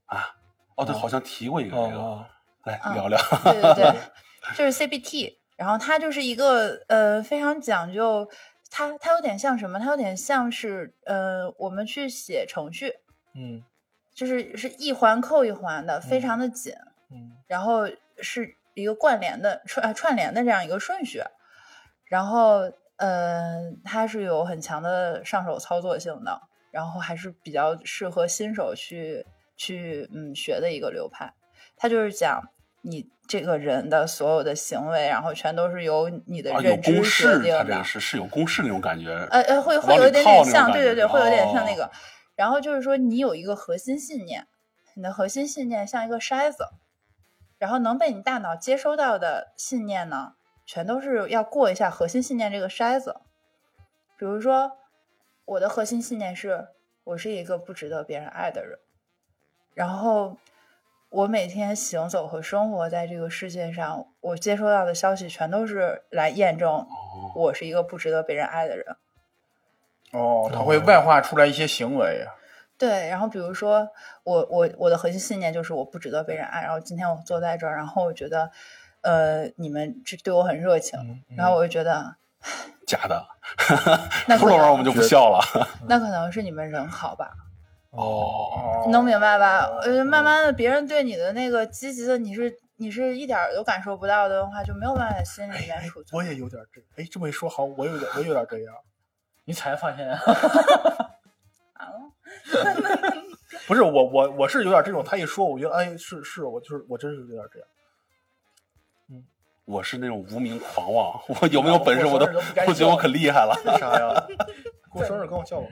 啊哦，对，好像提过一个这个，哦，来啊聊聊。对对对，就是 CBT。然后它就是一个呃非常讲究，它它有点像什么？它有点像是呃我们去写程序，嗯就是是一环扣一环的，非常的紧。嗯然后是一个关联的串呃串联的这样一个顺序，然后呃，它是有很强的上手操作性的，然后还是比较适合新手去去嗯学的一个流派。它就是讲你这个人的所有的行为，然后全都是由你的认知公决式，定的它这个。是是有公式那种感觉。呃呃，会会有一点点像，对对对，会有点像那哦个。然后就是说，你有一个核心信念，你的核心信念像一个筛子，然后能被你大脑接收到的信念呢，全都是要过一下核心信念这个筛子。比如说，我的核心信念是我是一个不值得别人爱的人，然后我每天行走和生活在这个世界上，我接收到的消息全都是来验证哦，我是一个不值得被人爱的人。哦，他会外化出来一些行为。啊对，然后比如说我我我的核心信念就是我不值得被人爱，然后今天我坐在这儿，然后我觉得，呃，你们这对我很热情，嗯，然后我就觉得假的，那 可能说着玩我们就不笑了。那可能是你们人好吧，哦，你能明白吧？呃，慢慢的别人对你的那个积极的，你是你是一点儿都感受不到的话，就没有办法在心里面储，存。我也有点这，哎，这么一说，好，我有点，我有点这样。你才发现，完 了，不是我，我我是有点这种。他一说，我觉得，哎，是是，我就是我真是有点这样。我是那种无名狂妄，我有没有本事我都不觉得我可厉害了。为啥呀？过生日跟我叫我。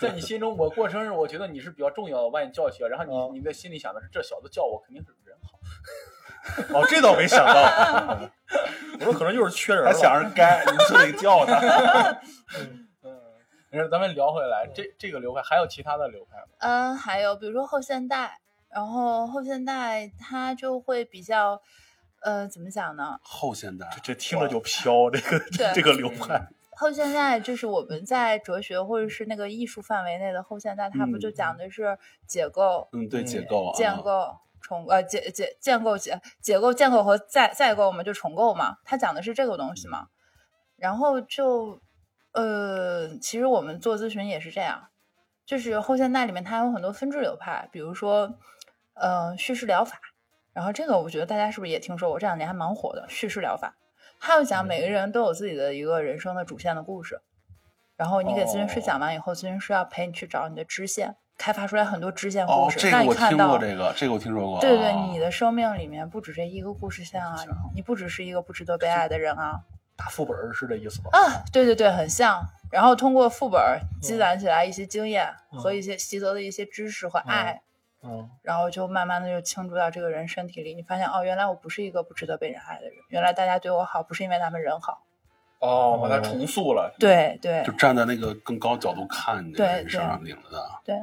在你心中，我过生日，我觉得你是比较重要的，我把你叫起来，然后哦你你在心里想的是，这小子叫我肯定是人好。哦，这倒没想到。我说可能就是缺人了。他想着该，你就得叫他。嗯，没事，咱们聊回来，这这个流派还有其他的流派吗？嗯，还有比如说后现代，然后后现代它就会比较，呃，怎么讲呢？后现代，这这听着就飘，这个这个流派。后现代就是我们在哲学或者是那个艺术范围内的后现代，它不就嗯讲的是解构、嗯，对，嗯解构啊，建构、重呃解解建构解解构建构和再再构嘛，就重构嘛，它讲的是这个东西嘛。然后就呃，其实我们做咨询也是这样，就是后现代里面它有很多分支流派，比如说呃叙事疗法，然后这个我觉得大家是不是也听说过？这两年还蛮火的叙事疗法。它要讲每个人都有自己的一个人生的主线的故事，然后你给咨询师讲完以后，咨询师要陪你去找你的支线，开发出来很多支线故哦，事，这个我让你看到听过，这个这个我听说过。对对，啊你的生命里面不止这一个故事线啊，你不只是一个不值得被爱的人啊打副本儿是这意思吧？啊！对对对，很像。然后通过副本积攒起来一些经验和一些习得的一些知识和爱，嗯，然后就慢慢的就倾注到这个人身体里。你发现哦，原来我不是一个不值得被人爱的人，原来大家对我好不是因为他们人好。哦，把它重塑了。对对就站在那个更高角度看你这个人身上领着的。对，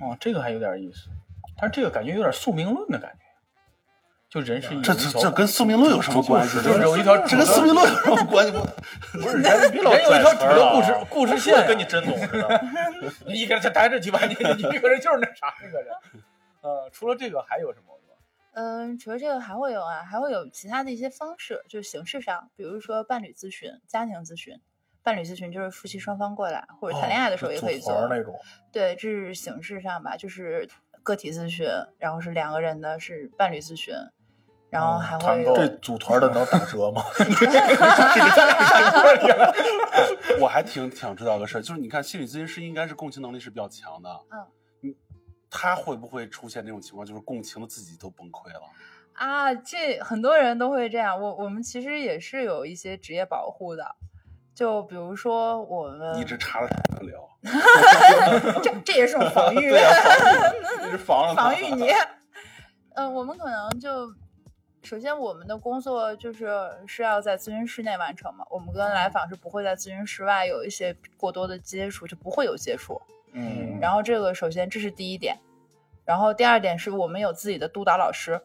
哦，这个还有点意思，但是这个感觉有点宿命论的感觉，就人是一这这这跟宿命论有什么关系？就是有一条这跟宿命论有什么关系？不是，人别老人有一条主流故事事，故事线，跟你真懂似的。你一个人待这几百年，你这个人就是那啥那个人。呃，除了这个还有什么？嗯，除了这个还会有啊，还会有其他的一些方式，就是形式上，比如说伴侣咨询、家庭咨询。伴侣咨询就是夫妻双方过来，或者谈恋爱的时候也可以做。那种。对，这是形式上吧，就是个体咨询，然后是两个人的是伴侣咨询，然后还会有这组团的能打折吗？我还挺想知道个事儿，就是你看心理咨询师应该是共情能力是比较强的，嗯，他会不会出现那种情况，就是共情的自己都崩溃了？啊，这很多人都会这样。我我们其实也是有一些职业保护的，就比如说我们一直插着他聊，这这也是种防御，一直防防御你。嗯，我们可能就首先我们的工作就是是要在咨询室内完成嘛，我们跟来访是不会在咨询室外有一些过多的接触，就不会有接触。嗯，然后这个首先这是第一点，然后第二点是我们有自己的督导老师。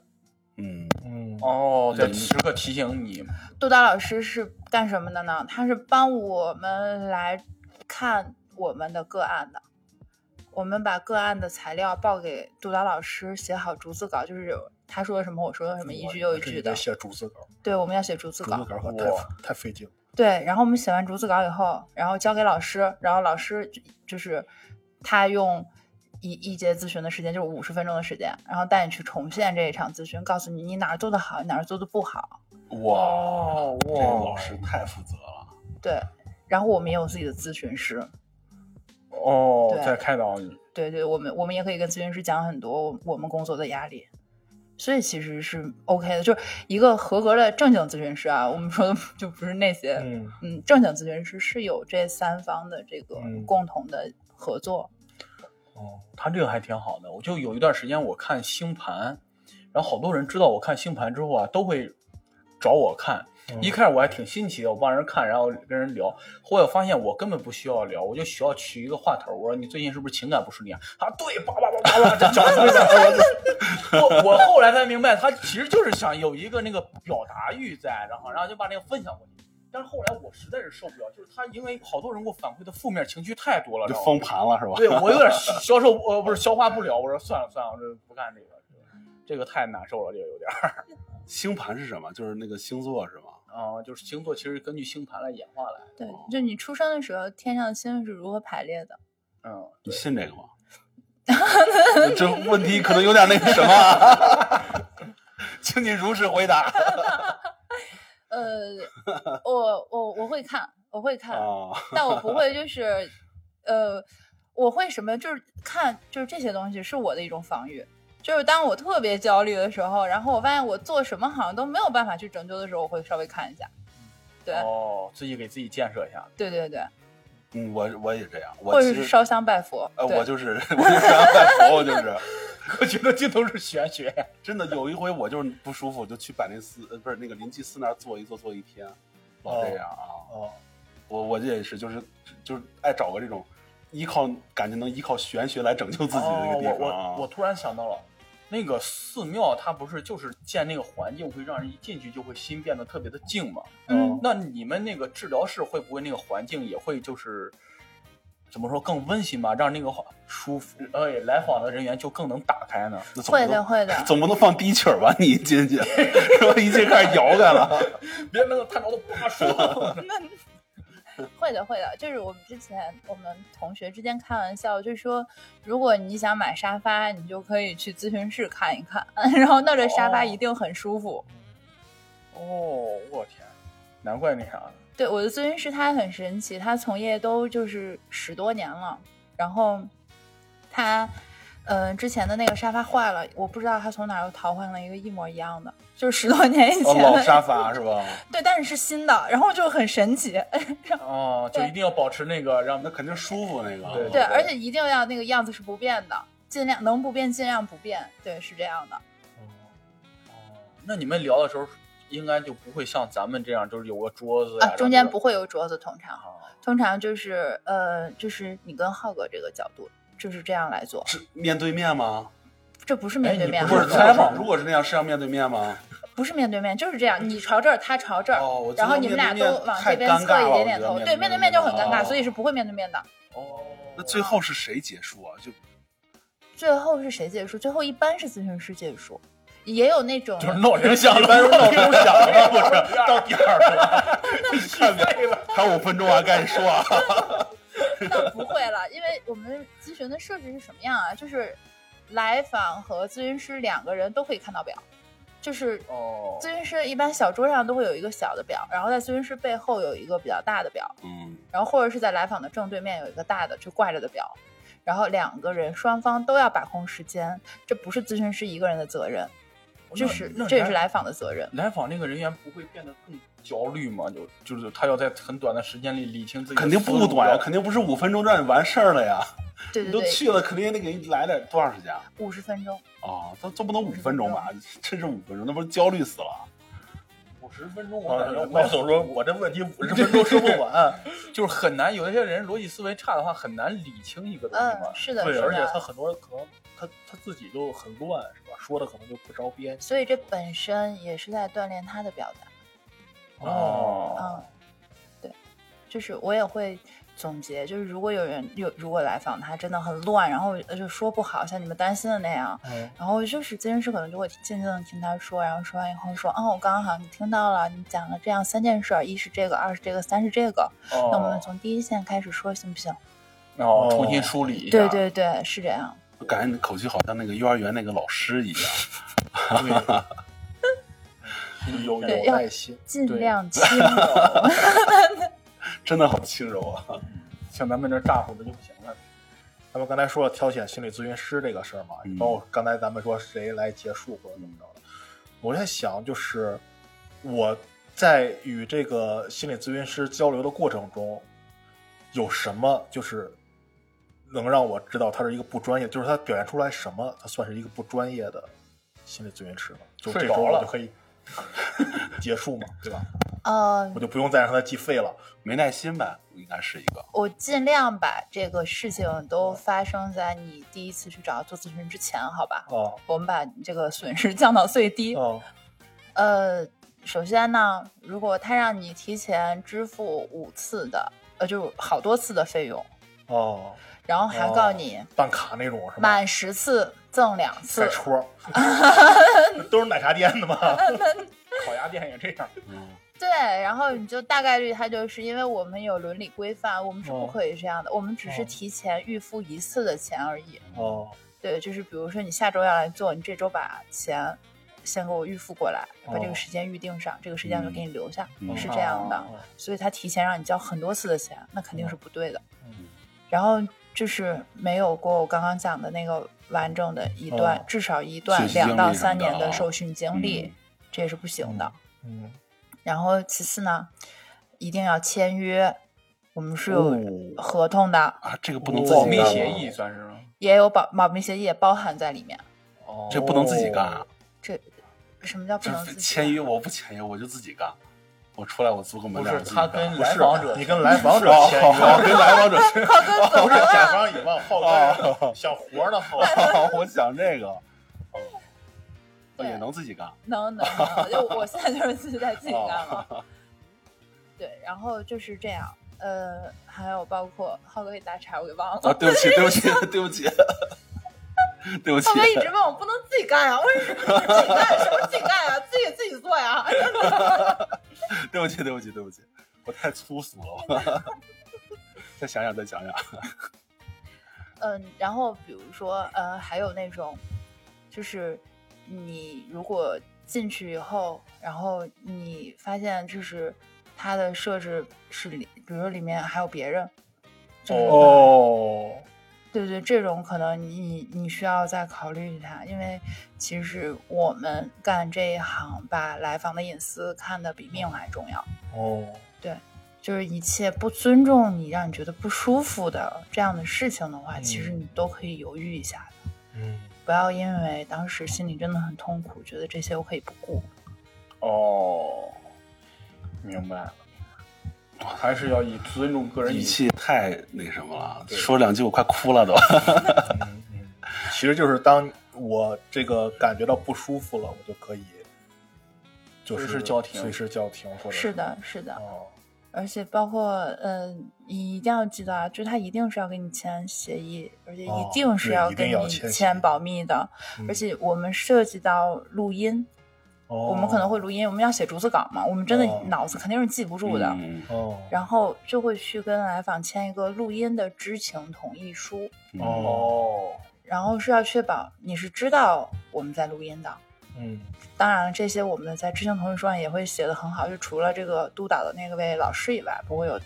嗯嗯哦，在时刻提醒你。督导老师是干什么的呢？他是帮我们来看我们的个案的。我们把个案的材料报给督导老师，写好逐字稿，就是他说什么我说什么，一句又一句的。写逐字稿。对，我们要写逐字稿。逐字稿太太费劲。对，然后我们写完逐字稿以后，然后交给老师，然后老师就是他用。一一节咨询的时间就是五十分钟的时间，然后带你去重现这一场咨询，告诉你你哪儿做的好，哪儿做的不好。哇哇，老师太负责了。对，然后我们也有自己的咨询师。哦，在开导你。对对，我们我们也可以跟咨询师讲很多我们工作的压力，所以其实是 OK 的，就是一个合格的正经咨询师啊。我们说的 就不是那些，嗯嗯，正经咨询师是有这三方的这个共同的合作。哦，他这个还挺好的。我就有一段时间我看星盘，然后好多人知道我看星盘之后啊，都会找我看。一开始我还挺新奇的，我帮人看，然后跟人聊。后来我发现我根本不需要聊，我就需要取一个话头。我说你最近是不是情感不顺利啊？他对，叭叭叭 我我后来才明白，他其实就是想有一个那个表达欲在，然后然后就把那个分享过去。但是后来我实在是受不了，就是他因为好多人给我反馈的负面情绪太多了，就封盘了是吧？对我有点消受，呃，不是消化不了。我说算了算了，我这不干这个，这个太难受了，这个有点。星盘是什么？就是那个星座是吗？啊，就是星座，其实根据星盘来演化来。对，就你出生的时候，天上的星是如何排列的？嗯，你信这个吗？这问题可能有点那个什么，请你如实回答。呃，我我我会看，我会看，但我不会就是，呃，我会什么？就是看，就是这些东西是我的一种防御。就是当我特别焦虑的时候，然后我发现我做什么好像都没有办法去拯救的时候，我会稍微看一下。对，哦，自己给自己建设一下。对对对。嗯，我我也这样，或者是烧香拜佛。呃，我就是我就是烧香拜佛，我就是。我觉得这都是玄学。真的，有一回我就是不舒服，就去百灵寺，呃，不是那个灵济寺那儿坐一坐，坐一天，老这样啊。哦。我我这也是，就是就是爱找个这种依靠，感觉能依靠玄学来拯救自己的一个地方。我我突然想到了。那个寺庙，它不是就是建那个环境，会让人一进去就会心变得特别的静嘛？嗯，那你们那个治疗室会不会那个环境也会就是怎么说更温馨吧？让那个舒服，哎，来访的人员就更能打开呢？会的，会的，总不能放低曲吧？你一进去，是吧？一进开始摇开了，别那个探着都不怕说。会的，会的，就是我们之前我们同学之间开玩笑，就是说，如果你想买沙发，你就可以去咨询室看一看，然后那这沙发一定很舒服。哦，我天，难怪那啥。对，我的咨询师他很神奇，他从业都就是十多年了，然后他。嗯，之前的那个沙发坏了，我不知道他从哪又淘换了一个一模一样的，就是十多年以前的老沙发是吧？对，但是是新的，然后就很神奇。哦，就一定要保持那个，让那肯定舒服那个。对对，而且一定要那个样子是不变的，尽量能不变尽量不变。对，是这样的。哦哦，那你们聊的时候应该就不会像咱们这样，就是有个桌子啊，中间不会有桌子，通常通常就是呃，就是你跟浩哥这个角度。就是这样来做，是面对面吗？这不是面对面，不是采访。如果是那样，是要面对面吗？不是面对面，就是这样，你朝这儿，他朝这儿，然后你们俩都往这边侧一点点头，对，面对面就很尴尬，所以是不会面对面的。哦，那最后是谁结束啊？就最后是谁结束？最后一般是咨询师结束，也有那种就是闹铃响了，闹铃响了，不是到第二了，太累了，还有五分钟啊，赶紧说啊。倒不会了，因为我们咨询的设置是什么样啊？就是来访和咨询师两个人都可以看到表，就是哦，咨询师一般小桌上都会有一个小的表，然后在咨询师背后有一个比较大的表，嗯，然后或者是在来访的正对面有一个大的就挂着的表，然后两个人双方都要把控时间，这不是咨询师一个人的责任，这是这也是来访的责任。来访那个人员不会变得更焦虑嘛？就就是他要在很短的时间里理清自己肯定不短呀，肯定不是五分钟让你完事儿了呀。你对对对，都去了，肯定得给你来点多长时间啊？五十分钟。啊，这这不能五分钟吧？真是五分钟，那不是焦虑死了？五十分钟，啊我感觉，麦总说，我这问题五十分钟说不完。就是很难，有一些人逻辑思维差的话，很难理清一个东西嘛嗯，。是的，对，而且他。很多人可能他他自己就很乱，是吧？说的可能就不着边。所以这本身也是在锻炼他的表达。哦，嗯，对，就是我也会总结，就是如果有人有如果来访他真的很乱，然后就说不好，像你们担心的那样，嗯，然后就是咨询师可能就会静静的听他说，然后说完以后说，哦，我刚刚好你听到了，你讲了这样三件事儿，一是这个，二是这个，三是这个，哦那我们从第一线开始说行不行？哦，重新梳理一下。对对对，是这样。我感觉你口气好像那个幼儿园那个老师一样。有有耐心。尽量 轻柔。真的好轻柔啊！像咱们这咋呼的就不行了。咱们刚才说了挑选心理咨询师这个事儿嘛，嗯包括刚才咱们说谁来结束或者怎么着的，我在想，就是我在与这个心理咨询师交流的过程中，有什么就是能让我知道他是一个不专业，就是他表现出来什么，他算是一个不专业的心理咨询师呢？就这时候睡着了我就可以结束嘛，对吧？呃我，就不用再让他计费了。没耐心呗，应该是一个。我尽量把这个事情都发生在你第一次去找他做咨询之前，好吧？哦我们把这个损失降到最低。哦呃，首先呢，如果他让你提前支付五次的，呃，就好多次的费用，哦，然后还告诉你办卡那种是吧？满十次赠两次赛，戳，都是奶茶店的嘛。烤鸭店也这样。嗯，对，然后你就大概率他就是因为我们有伦理规范，我们是不哦可以这样的，我们只是哦提前预付一次的钱而已。哦对，就是比如说你下周要来做，你这周把钱先给我预付过来，把这哦个时间预定上，这个时间我就给你留下，嗯是这样的。哦所以他提前让你交很多次的钱，那肯定是不对的。嗯然后就是没有过我刚刚讲的那个完整的一段，哦至少一段两到三年的啊受训经历，嗯这也是不行的。嗯然后其次呢，一定要签约，我们是有哦合同的，啊，这个不能自己保干吗密协议算是吗？也有保保密协议也包含在里面。哦，这不能自己干啊！这什么叫不能自己签约我不签约，我就自己干。我出来我租个门不是脸儿自己干他跟不是来访者，你跟来访者哦签好约，跟来访者签不是 甲方乙方，后边想活呢，后哦，我想这个，也能自己干。能能能，就我现在就是自己在自己干了。哦。对，然后就是这样，呃，还有包括浩哥给打岔，我给忘了。啊，对不起，对不起，对不起，对不起浩，哥一直问我不能自己干呀，我说自己干什么自己干呀，自己给自己做呀。对不起，对不起，对不起，我太粗俗了。再想想，再想想。嗯，然后比如说，呃，还有那种，就是你如果进去以后，然后你发现就是它的设置是里，比如说里面还有别人，就是哦，对对，这种可能你你你需要再考虑一下，因为其实我们干这一行，把来访的隐私看得比命还重要。哦，对就是一切不尊重你、让你觉得不舒服的这样的事情的话，其实嗯你都可以犹豫一下的。嗯，不要因为当时心里真的很痛苦，觉得这些我可以不顾。哦，明白了，还是要以尊重个人语。气太那什么了，说两句我快哭了都。嗯嗯，其实就是当我这个感觉到不舒服了，我就可以就是随时叫停。随时叫停，或者是。的，是的，哦，而且包括呃，你一定要记得啊，就是他一定是要跟你签协议，而且一哦定是要跟你签保密的。嗯。而且我们涉及到录音，哦我们可能会录音，我们要写逐字稿嘛，我们真的哦脑子肯定是记不住的。嗯哦然后就会去跟来访签一个录音的知情同意书。嗯哦，然后是要确保你是知道我们在录音的。嗯，当然这些我们在知情同意书上也会写的很好，就除了这个督导的那个位老师以外，不会有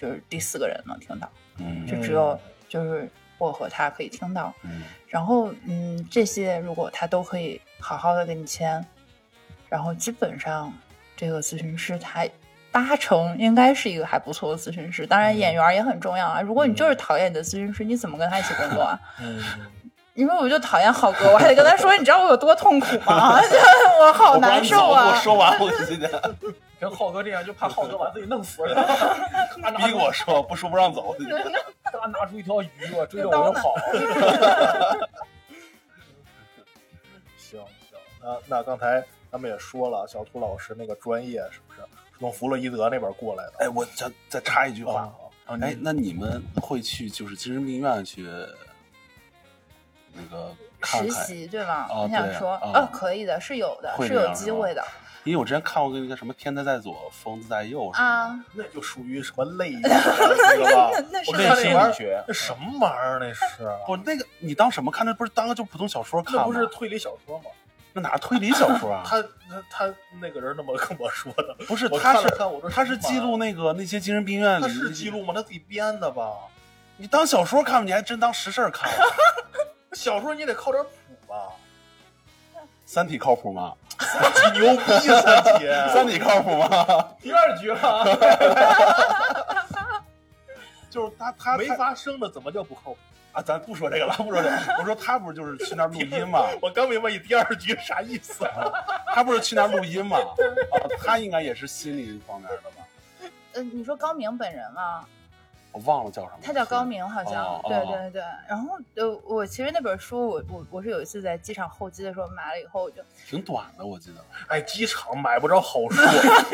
就是第四个人能听到，嗯，就只有就是我和他可以听到。嗯，然后嗯，这些如果他都可以好好的给你签，然后基本上这个咨询师他八成应该是一个还不错的咨询师。当然演员也很重要啊，如果你就是讨厌你的咨询师，你怎么跟他一起工作啊？嗯。因为我就讨厌浩哥，我还得跟他说，你知道我有多痛苦吗？我好难受啊！我说完，我今天跟浩哥这样，就怕浩哥把自己弄死了。逼我说，不说不让走。他拿出一条鱼，我追着我就跑。行行，那那刚才咱们也说了，小图老师那个专业是不是从弗洛伊德那边过来的？哎，我再再插一句话啊，哎，那你们会去就是精神病院去？那个实习对吗？你想说，哦，可以的，是有的，是有机会的。因为我之前看过那个什么“天才在左，疯子在右”啊，那就属于什么类 那个吧？那是心理学，那什么玩意儿？那是不那个？你当什么看？那不是当个就普通小说看吗？不是推理小说吗？那哪是推理小说啊？他他他那个人那么跟我说的，不是？他是看他是记录那个那些精神病院里，他是记录吗？他自己编的吧？你当小说看，你还真当实事看？小说你得靠点谱吧？三体靠谱吗？三体牛逼，三体 三体靠谱吗？第二局了，就是他他没发生的怎么叫不靠谱啊？咱不说这个了，不说这个。我说他不是就是去那儿录音吗？我刚明白你第二句啥意思。他不是去那儿录音吗？啊，他应该也是心理方面的吧？嗯，你说高明本人吗？我忘了叫什么，他叫高明，好像，对对对。然后，呃，我其实那本书，我我我是有一次在机场候机的时候买了以后，我就挺短的，我记得。哎，机场买不着好书，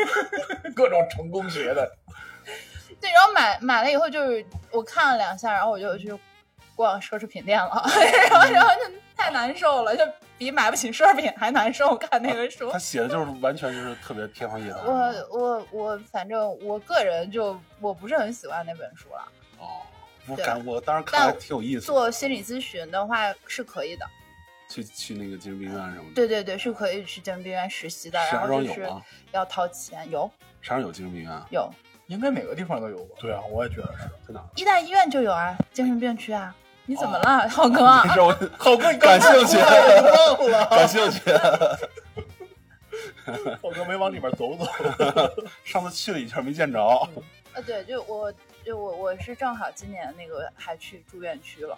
各种成功学的。对，然后买买了以后，就是我看了两下，然后我就去逛奢侈品店了，然后然后就太难受了，就比买不起奢侈品还难受。看那个书，他写的就是完全就是特别天方夜谭。我我我，反正我个人就我不是很喜欢那本书了。哦，我感我当时看还挺有意思。做心理咨询的话是可以的，去去那个精神病院什么的。对对对，是可以去精神病院实习的。然后就是要掏钱，有。啥时候有精神病院？有，应该每个地方都有吧？对啊，我也觉得是。在哪？医大医院就有啊，精神病区啊。你怎么了，浩哥？浩哥，你 感兴趣？忘了？感兴趣？浩哥没往里面走走。上次去了一圈没见着。啊，对，就我，就我，我是正好今年那个还去住院区了。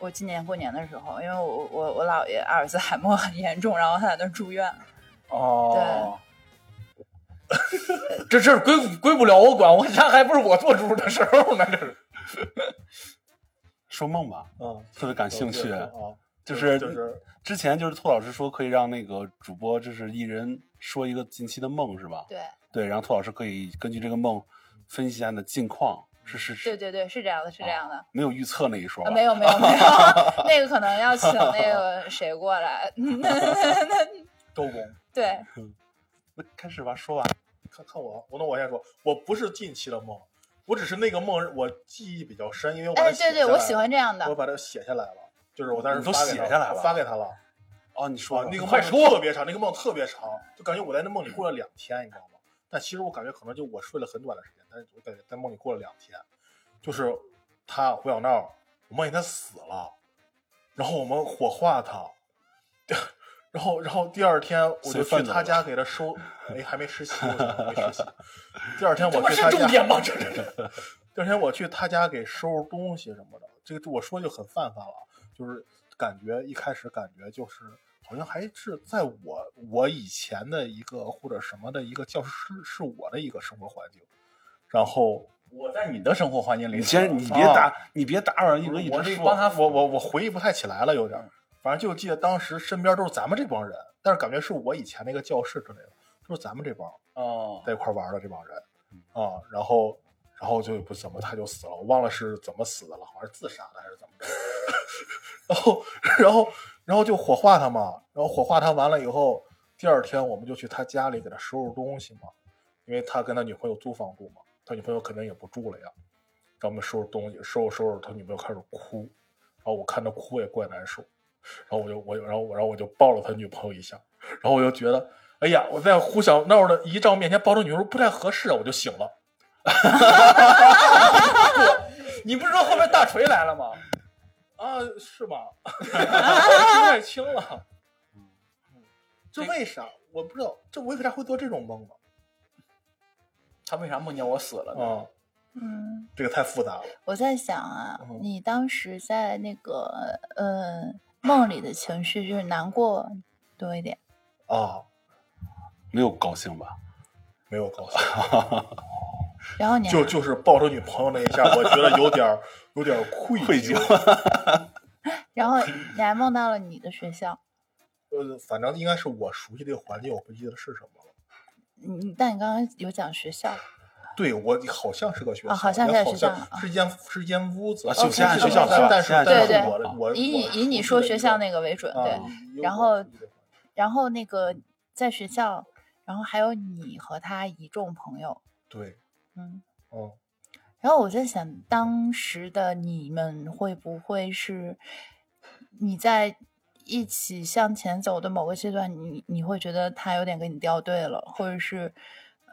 我今年过年的时候，因为我我我姥爷阿尔兹海默很严重，然后他在那住院。哦。对。这事儿归归不了我管，我家还不是我做主的时候呢，这是。说梦吧，嗯，特别感兴趣啊，就是就是之前就是兔老师说可以让那个主播就是一人说一个近期的梦是吧？对对，然后兔老师可以根据这个梦分析一下你的近况，是是是，对对对，是这样的，是这样的，没有预测那一说，没有没有没 有，那个可能要请那个谁过来，周公，对，那 开始吧，说吧，看看我，我那我先说，我不是近期的梦。我只是那个梦，我记忆比较深，因为我哎，对对，我喜欢这样的，我把它写下来了，就是我当时都写下来了，发给他了。哦，你说那个梦特别长，那个梦特别长，就感觉我在那梦里过了两天，你知道吗？但其实我感觉可能就我睡了很短的时间，但是我感觉在梦里过了两天。就是他胡小闹，我梦见他死了，然后我们火化他。然后，然后第二天我就去他家给他收，哎，还没实习，没实习。第二天我去他家，这这这。第二天我去他家给收拾东西什么的，这个我说就很泛泛了，就是感觉一开始感觉就是好像还是在我我以前的一个或者什么的一个教师是我的一个生活环境，然后我在你的生活环境里，你先你别打你别打扰一直一直说，帮他我我我回忆不太起来了，有点。反正就记得当时身边都是咱们这帮人，但是感觉是我以前那个教室之类的，都是咱们这帮哦在一块玩的这帮人啊。然后，然后就不怎么他就死了，我忘了是怎么死的了，好像是自杀的还是怎么着。然后，然后，然后就火化他嘛。然后火化他完了以后，第二天我们就去他家里给他收拾东西嘛，因为他跟他女朋友租房住嘛，他女朋友肯定也不住了呀。让我们收拾东西，收拾收拾，他女朋友开始哭。然后我看他哭也怪难受，然后我就我然后我然后我就抱了他女朋友一下，然后我就觉得，哎呀，我在胡小闹的遗照面前抱着女朋友不太合适啊，我就醒了。你不是说后面大锤来了吗？啊，是吗？记 不太清了。这为啥？我不知道，这为啥会做这种梦呢？他为啥梦见我死了呢？嗯，这个太复杂了。我在想啊，你当时在那个呃梦里的情绪就是难过多一点啊，没有高兴吧？没有高兴。然后你就就是抱着女朋友那一下，我觉得有点有点愧愧疚。然后你还梦到了你的学校。呃，反正应该是我熟悉的环境，我不记得是什么了。嗯，但你刚刚有讲学校。对，我好像是个学校，好像是学校，是间是间屋子，就先按学校但是对对，我我以你以你说学校那个为准，对。然后然后那个在学校，然后还有你和他一众朋友。对。嗯。哦。然后我在想，当时的你们会不会是你在一起向前走的某个阶段，你你会觉得他有点跟你掉队了，或者是？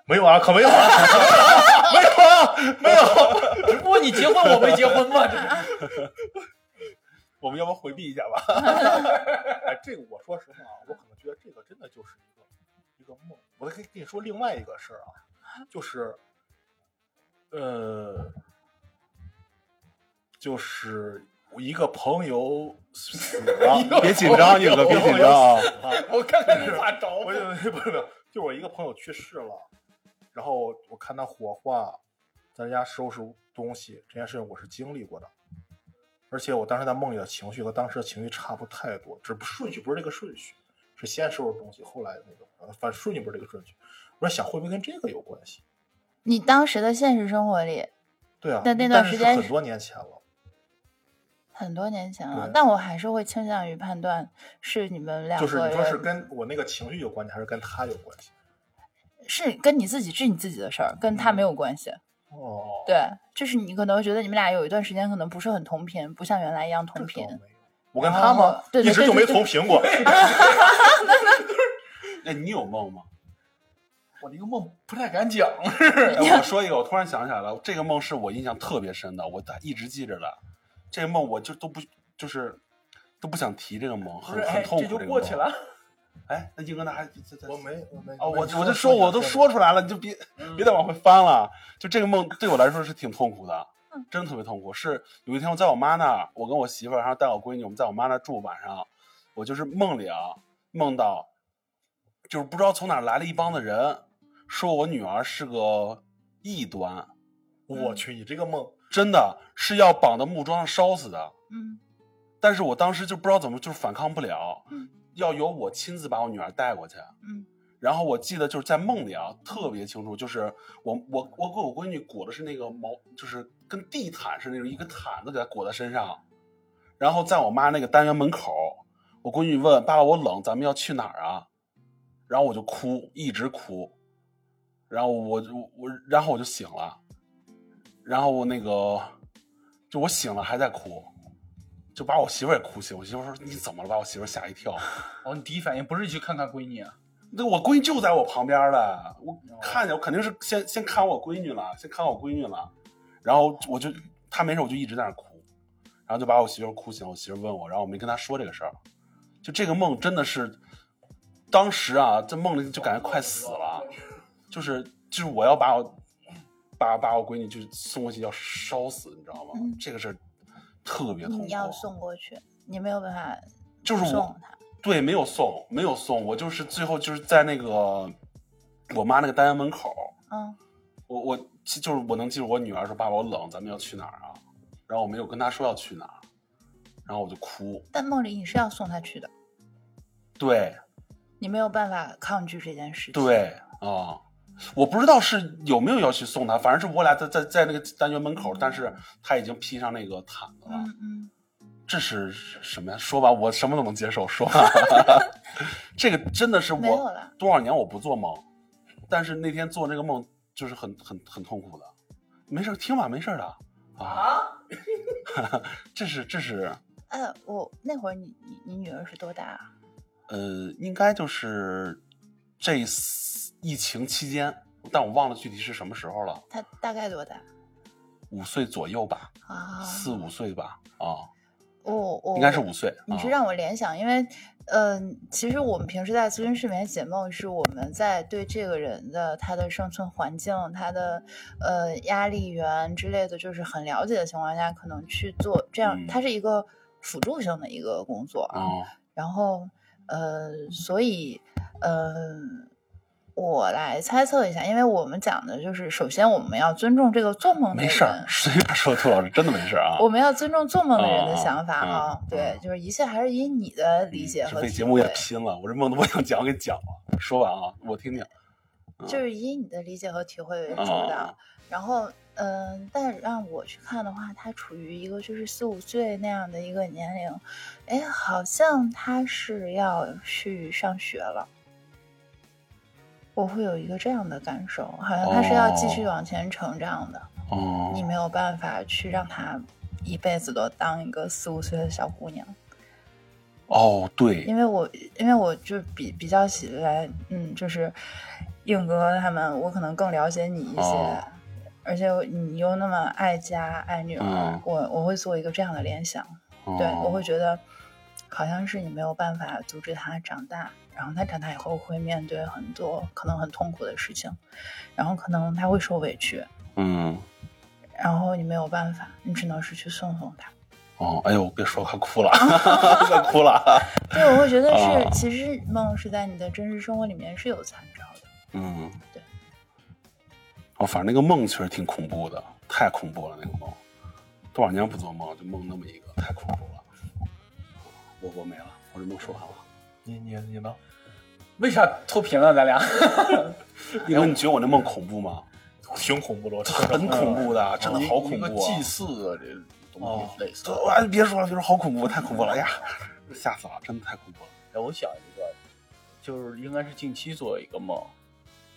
没有啊，可没有啊，没有啊，没有。只不过你结婚，我没结婚嘛。我们要不要回避一下吧？哎，这个我说实话啊，我可能觉得这个真的就是一个一个梦。我可以跟你说另外一个事儿啊，就是呃，就是一个朋友死了，别紧张，你哥，别紧张啊。我看看你咋着。不是不是，就我一个朋友去世了。然后我看他火化，在家收拾东西，这件事情我是经历过的，而且我当时在梦里的情绪和当时的情绪差不太多，只不顺序不是这个顺序，是先收拾东西，后来那个，反正顺序不是这个顺序。我在想会不会跟这个有关系？你当时的现实生活里，对啊，那那段时间很多年前了，很多年前了，但我还是会倾向于判断是你们两个就是你说是跟我那个情绪有关系，还是跟他有关系？是跟你自己是你自己的事儿，跟他没有关系。哦，对，就是你可能觉得你们俩有一段时间可能不是很同频，不像原来一样同频。我跟他吗？对，一直就没同频过。哎，你有梦吗？我这个梦不太敢讲。我说一个，我突然想起来了，这个梦是我印象特别深的，我一直记着的。这个梦我就都不就是都不想提这个梦，很很痛苦。这就过去了。哎，那英哥那还我没我没哦，我我就说我都说出来了，你就别别再往回翻了。就这个梦对我来说是挺痛苦的，真的特别痛苦。是有一天我在我妈那儿，我跟我媳妇儿还有带我闺女，我们在我妈那儿住晚上，我就是梦里啊梦到，就是不知道从哪来了一帮的人，说我女儿是个异端。我去，你这个梦真的是要绑到木桩上烧死的。嗯，但是我当时就不知道怎么就是反抗不了。嗯。要由我亲自把我女儿带过去，嗯，然后我记得就是在梦里啊，特别清楚，就是我我我给我闺女裹的是那个毛，就是跟地毯似的那种一个毯子给她裹在身上，然后在我妈那个单元门口，我闺女问爸爸我冷，咱们要去哪儿啊？然后我就哭，一直哭，然后我我然后我就醒了，然后我那个就我醒了还在哭。就把我媳妇也哭醒，我媳妇说：“你怎么了？”把我媳妇吓一跳。哦，你第一反应不是去看看闺女？那我闺女就在我旁边了，我看见我肯定是先先看我闺女了，先看我闺女了。然后我就她没事，我就一直在那哭，然后就把我媳妇哭醒。我媳妇问我，然后我没跟她说这个事儿。就这个梦真的是，当时啊，在梦里就感觉快死了，就是就是我要把我把把我闺女就送过去要烧死，你知道吗？这个事儿。特别痛苦。你要送过去，你没有办法，就是送他。对，没有送，没有送。我就是最后就是在那个我妈那个单元门口。嗯。我我就是我能记住我女儿说：“爸爸，我冷，咱们要去哪儿啊？”然后我没有跟她说要去哪儿，然后我就哭。但梦里你是要送她去的。对。你没有办法抗拒这件事情。对啊。我不知道是有没有要去送他，反正是我俩在在在那个单元门口，但是他已经披上那个毯子了。嗯嗯，这是什么呀？说吧，我什么都能接受。说吧，这个真的是我多少年我不做梦，但是那天做那个梦就是很很很痛苦的。没事，听吧，没事的啊。这是这是。哎，我那会儿你你你女儿是多大啊？呃，应该就是这疫情期间，但我忘了具体是什么时候了。他大概多大？五岁左右吧，啊，四五岁吧，啊。我我应该是五岁。你是让我联想，因为，嗯，其实我们平时在咨询室里面解梦，是我们在对这个人的他的生存环境、他的呃压力源之类的，就是很了解的情况下，可能去做这样，它是一个辅助性的一个工作啊。然后，呃，所以，嗯。我来猜测一下，因为我们讲的就是，首先我们要尊重这个做梦的人。没事儿，随便说，兔老师真的没事啊。我们要尊重做梦的人的想法啊，对，就是一切还是以你的理解和。这节目也拼了，我这梦都不想讲，我给讲了。说完啊，我听听。就是以你的理解和体会为主的，然后，嗯，但让我去看的话，他处于一个就是四五岁那样的一个年龄，哎，好像他是要去上学了。我会有一个这样的感受，好像他是要继续往前成长的。哦，你没有办法去让他一辈子都当一个四五岁的小姑娘。哦，对，因为我因为我就比比较喜欢，嗯，就是硬哥他们，我可能更了解你一些，而且你又那么爱家爱女儿，我我会做一个这样的联想，对我会觉得好像是你没有办法阻止他长大。然后他长大以后会面对很多可能很痛苦的事情，然后可能他会受委屈，嗯，然后你没有办法，你只能是去送送他。哦，哎呦，别说，快哭了，快哭了。对，我会觉得是，其实梦是在你的真实生活里面是有参照的。嗯，对。哦，反正那个梦确实挺恐怖的，太恐怖了那个梦。多少年不做梦，就梦那么一个，太恐怖了。我我没了，我这梦说完了。你你你呢？为啥脱贫了？咱俩？因为你觉得我那梦恐怖吗？挺恐怖的，很恐怖的，真的好恐怖。祭祀啊，这东西类似。哎，别说了，别说，好恐怖，太恐怖了呀！吓死了，真的太恐怖了。哎，我想一个，就是应该是近期做一个梦，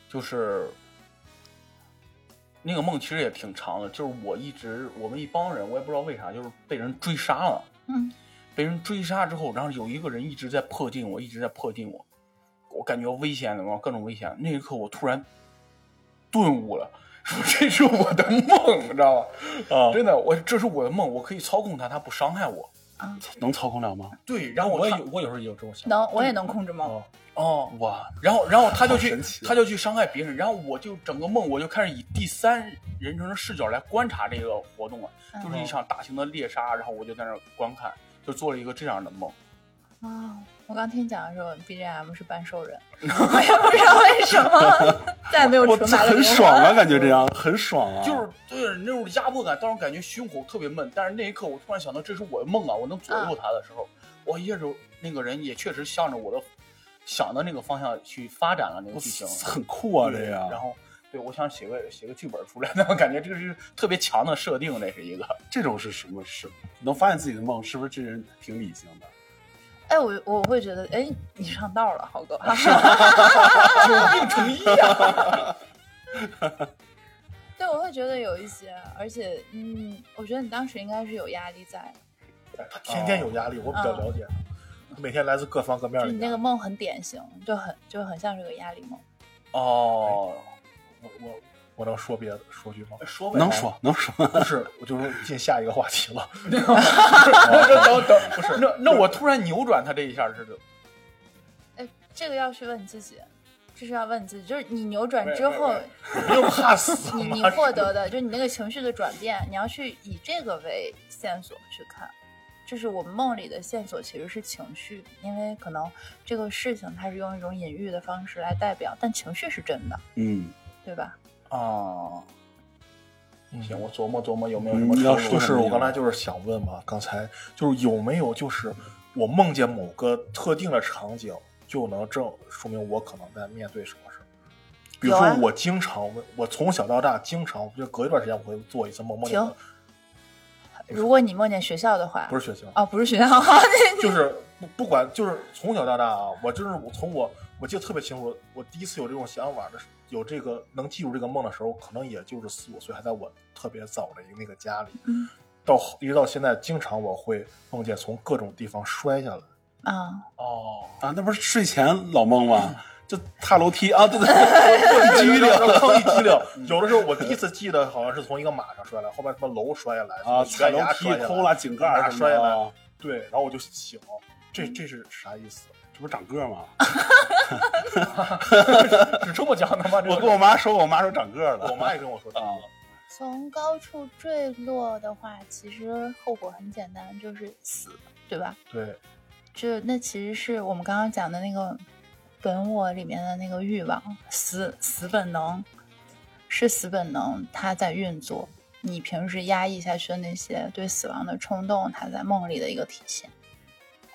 就是那个梦其实也挺长的，就是我一直我们一帮人，我也不知道为啥，就是被人追杀了。嗯。被人追杀之后，然后有一个人一直在迫近我，一直在迫近我，我感觉危险的嘛，各种危险。那一刻，我突然顿悟了，说这是我的梦，你知道吗？啊，真的，我这是我的梦，我可以操控他，他不伤害我。啊，能操控了吗？对，然后我也有，我有时候也有这种想。能，我也能控制梦。哦，哇，然后，然后他就去，他就去伤害别人，然后我就整个梦，我就开始以第三人称的视角来观察这个活动了，就是一场大型的猎杀，然后我就在那观看。就做了一个这样的梦，啊！我刚听讲的时候，BGM 是半兽人，我也不知道为什么，再也没有 纯白的很爽啊，感觉这样很爽啊，就是对那种压迫感，当时感觉胸口特别闷。但是那一刻，我突然想到，这是我的梦啊，我能左右他的时候，我一下就那个人也确实向着我的想的那个方向去发展了那个剧情，很酷啊，这样。然后。对，我想写个写个剧本出来，那 我感觉这个是特别强的设定，那是一个。这种是什么事？能发现自己的梦，是不是这人挺理性的？哎，我我会觉得，哎，你上道了，豪哥，有病成医啊！对，我会觉得有一些，而且，嗯，我觉得你当时应该是有压力在。他天天有压力，我比较了解。每天来自各方各面的。你那个梦很典型，就很就很像是个压力梦。哦。我我我能说别的说句吗？说能说能说，不是，我就说进下一个话题了。等等等，不是，那那我突然扭转他这一下是就。哎，这个要去问你自己，这是要问你自己，就是你扭转之后，不用怕死。你你获得的，就你那个情绪的转变，你要去以这个为线索去看。就是我们梦里的线索其实是情绪，因为可能这个事情它是用一种隐喻的方式来代表，但情绪是真的。嗯。对吧？啊，行，我琢磨琢磨有没有什么。就是我刚才就是想问嘛，刚才就是有没有就是我梦见某个特定的场景，就能证说明我可能在面对什么事比如说我经常，我从小到大经常，就隔一段时间我会做一次梦，梦见。如果你梦见学校的话，不是学校哦，不是学校，就是 不不管，就是从小到大啊，我就是我从我我记得特别清楚，我第一次有这种想法的时候。有这个能记住这个梦的时候，可能也就是四五岁，还在我特别早的一个那个家里。嗯，到一直到现在，经常我会梦见从各种地方摔下来。啊哦啊，那不是睡前老梦吗？就踏楼梯啊，对对对，一激灵，一激灵。有的时候我第一次记得好像是从一个马上摔下来，后面什么楼摔下来啊，踩楼梯空了，井盖摔下来。对，然后我就醒，这这是啥意思？这不是长个吗？是这么讲的吗？我跟我妈说，我妈说长个了，我妈也跟我说长个。从高处坠落的话，其实后果很简单，就是死，对吧？对。就那其实是我们刚刚讲的那个本我里面的那个欲望，死死本能，是死本能，它在运作。你平时压抑下去的那些对死亡的冲动，它在梦里的一个体现。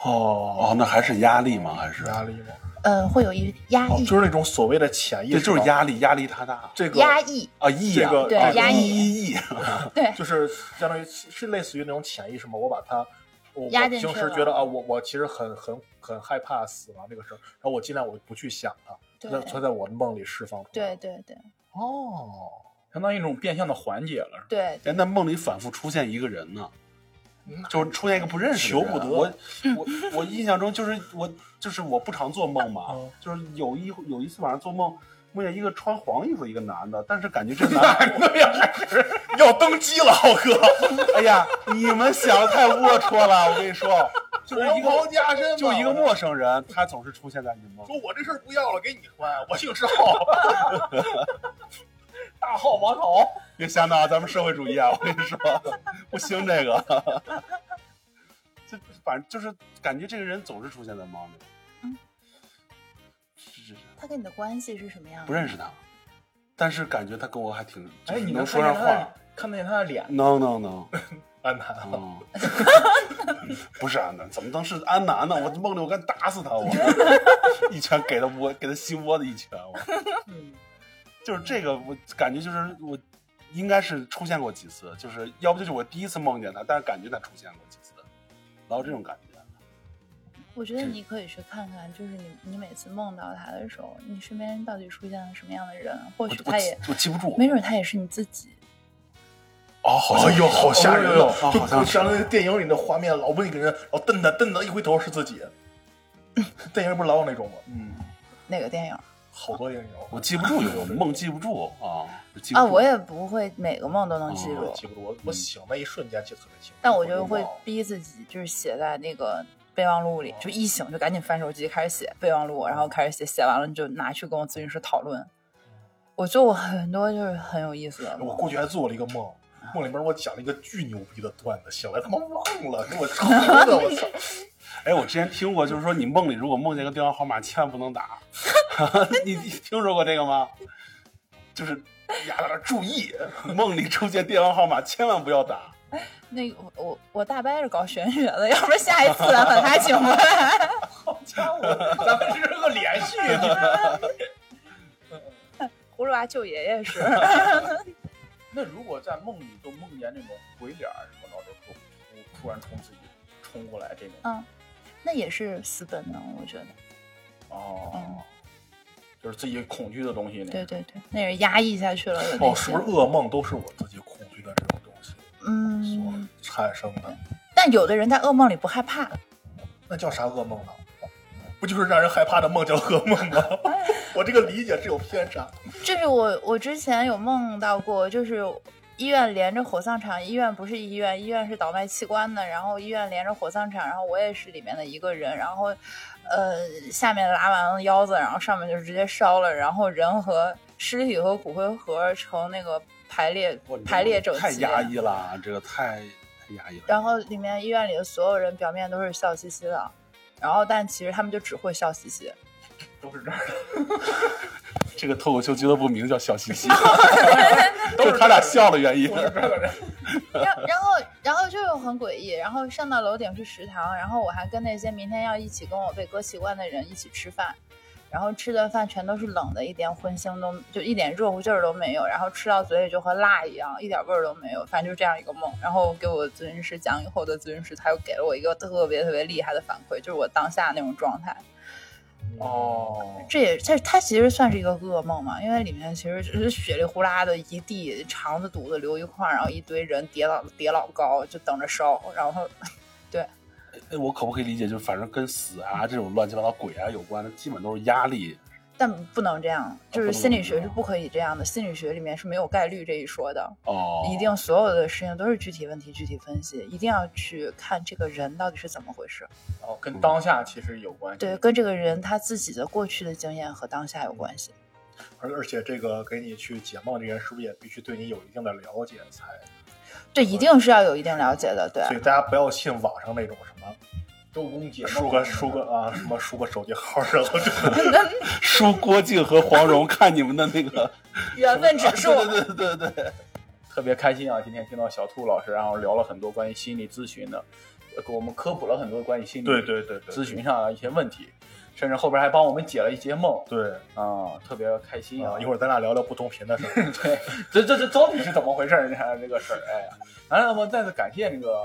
哦哦，那还是压力吗？还是压力吗？呃，会有一压抑，就是那种所谓的潜意识，就是压力，压力太大。这个压抑啊，抑这个对压抑抑抑，对，就是相当于是类似于那种潜意识嘛。我把它，我平时觉得啊，我我其实很很很害怕死亡这个事儿，然后我尽量我不去想它，那它在我的梦里释放出来。对对对。哦，相当于一种变相的缓解了。对。哎，那梦里反复出现一个人呢？就是出现一个不认识的人，求不得。我我我印象中就是我就是我不常做梦嘛，就是有一有一次晚上做梦，梦见一个穿黄衣服一个男的，但是感觉这男 的呀 要登基了，浩哥。哎呀，你们想的太龌龊了，我跟你说，就是一个加身，就一个陌生人，他总是出现在你梦。说我这事儿不要了，给你穿，我姓赵。大号王朝，别瞎闹，咱们社会主义啊！我跟你说，不兴这个。就反正就是感觉这个人总是出现在梦里。嗯，是是是。他跟你的关系是什么样？不认识他，但是感觉他跟我还挺……哎，你能说上话？看得见他的脸？No No No，安南。不是安南，怎么能是安南呢？我梦里我敢打死他，我 一拳给他窝，给他心窝子一拳，我。就是这个，我感觉就是我应该是出现过几次，就是要不就是我第一次梦见他，但是感觉他出现过几次，老有这种感觉。我觉得你可以去看看，就是你你每次梦到他的时候，你身边到底出现了什么样的人？或许他也我记不住，没准他也是你自己。哦，好像哟，好吓人哟！好像像那个电影里的画面，老不一个人老瞪他瞪他，一回头是自己。电影不是老有那种吗？嗯，哪个电影？好多也有，我记不住，有梦记不住啊。啊，我也不会每个梦都能记住，记不住。我我醒那一瞬间记得特别清楚，但我就会逼自己，就是写在那个备忘录里，就一醒就赶紧翻手机开始写备忘录，然后开始写，写完了就拿去跟我咨询师讨论。我做过很多就是很有意思的。我过去还做了一个梦，梦里面我讲了一个巨牛逼的段子，醒来他妈忘了，给我抽的，我操！哎，我之前听过，就是说你梦里如果梦见个电话号码，千万不能打。你你听说过这个吗？就是呀，注意，梦里出现电话号码，千万不要打。那个我我大伯是搞玄学的，要不然下一次咱把他请过来。好家伙，咱们这是个连续。葫芦娃救爷爷是。那如果在梦里都梦见那种鬼脸什么的，都突突然冲自己冲过来这种，嗯。那也是死本能，我觉得。哦，就是自己恐惧的东西。对对对，那是压抑下去了。哦，是不是噩梦都是我自己恐惧的这种东西？嗯，所产生的。但有的人在噩梦里不害怕，那叫啥噩梦呢？不就是让人害怕的梦叫噩梦吗？我这个理解是有偏差。就是我，我之前有梦到过，就是。医院连着火葬场，医院不是医院，医院是倒卖器官的。然后医院连着火葬场，然后我也是里面的一个人。然后，呃，下面拉完了腰子，然后上面就直接烧了。然后人和尸体和骨灰盒成那个排列排列整齐。太压抑了，这个太太压抑了。然后里面医院里的所有人表面都是笑嘻嘻的，然后但其实他们就只会笑嘻嘻。都是这儿的。这个脱口秀俱乐部名字叫笑嘻嘻，都是他俩笑的原因。然然后然后就很诡异，然后上到楼顶是食堂，然后我还跟那些明天要一起跟我被割器官的人一起吃饭，然后吃的饭全都是冷的，一点荤腥都就一点热乎劲儿都没有，然后吃到嘴里就和辣一样，一点味儿都没有，反正就这样一个梦。然后给我咨询师讲以后的咨询师，他又给了我一个特别特别厉害的反馈，就是我当下那种状态。哦，这也这它其实算是一个噩梦嘛，因为里面其实就是血里呼啦的一地，肠子肚子流一块，然后一堆人叠老叠老高，就等着烧，然后 对。哎，我可不可以理解，就是反正跟死啊这种乱七八糟鬼啊有关的，基本都是压力。但不能这样，就是心理学是不可以这样的。心理学里面是没有概率这一说的。哦，一定所有的事情都是具体问题具体分析，一定要去看这个人到底是怎么回事。哦，跟当下其实有关系。对，跟这个人他自己的过去的经验和当下有关系。而而且这个给你去解梦这人，是不是也必须对你有一定的了解才？这一定是要有一定了解的，对。所以大家不要信网上那种什么。周公解输个输个啊，什么输个手机号，然后就 输郭靖和黄蓉看你们的那个 缘分指数。对对对对对，特别开心啊！今天听到小兔老师，然后聊了很多关于心理咨询的，给我们科普了很多关于心理对对对咨询上的一些问题，甚至后边还帮我们解了一些梦。对啊，特别开心啊！一会儿咱俩聊聊不同频的事儿。对，这这这到底是怎么回事？你看这个事儿，哎，完了，我再次感谢那个。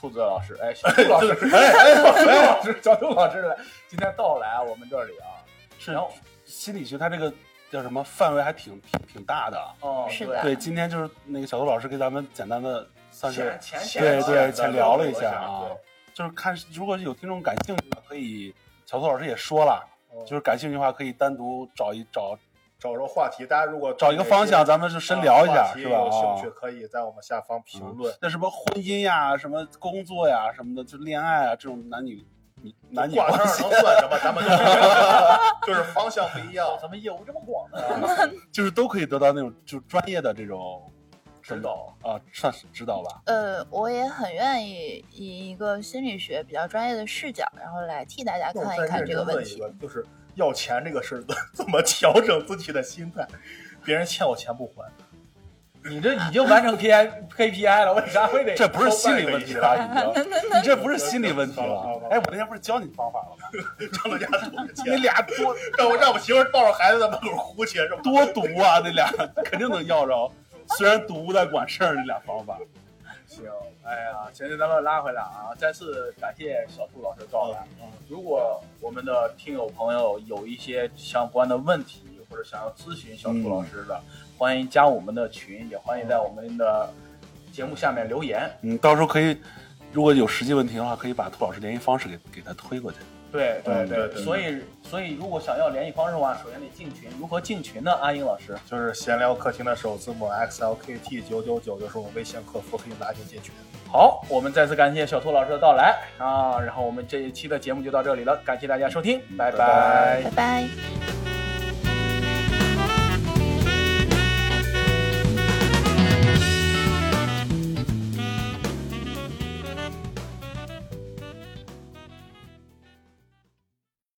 兔子老师，哎，小 兔老师，哎哎，小兔老师，小兔老师来，今天到来我们这里啊，是，然后心理学它这个叫什么范围还挺挺挺大的哦，是的，对，今天就是那个小兔老师给咱们简单的算是前对对浅聊了一下啊，就是看如果有听众感兴趣的，可以小兔老师也说了，就是感兴趣的话可以单独找一找。找着话题，大家如果找一个方向，咱们就深聊一下，是吧？有兴趣可以在我们下方评论。那什么婚姻呀，什么工作呀，什么的，就恋爱啊，这种男女男女关系能算什么？咱们 就是方向不一样，咱们业务这么广呢，就是都可以得到那种就专业的这种指导啊，算是指导吧。呃，我也很愿意以一个心理学比较专业的视角，然后来替大家看一看这个问题，就是。要钱这个事儿 怎么调整自己的心态？别人欠我钱不还，你这已经完成 P I K P I 了，为啥非得？这不是心理问题了，已经。你这不是心理问题了。哎，我那天不是教你方法了吗？让人家多你俩多让我让我媳妇抱着孩子在门口哭去，是吧？多毒啊！那俩肯定能要着，虽然毒但管事儿。那俩方法。行，哎呀，现在咱们拉回来啊！再次感谢小兔老师到来。如果我们的听友朋友有一些相关的问题，或者想要咨询小兔老师的，欢迎加我们的群，也欢迎在我们的节目下面留言。嗯，到时候可以，如果有实际问题的话，可以把兔老师联系方式给给他推过去。对对对，所以所以如果想要联系方式的话，首先得进群。如何进群呢？阿英老师就是闲聊客厅的首字母 x l k t 九九九，就是我们微信客服可以拉您进群。好，我们再次感谢小兔老师的到来啊！然后我们这一期的节目就到这里了，感谢大家收听，拜拜拜拜。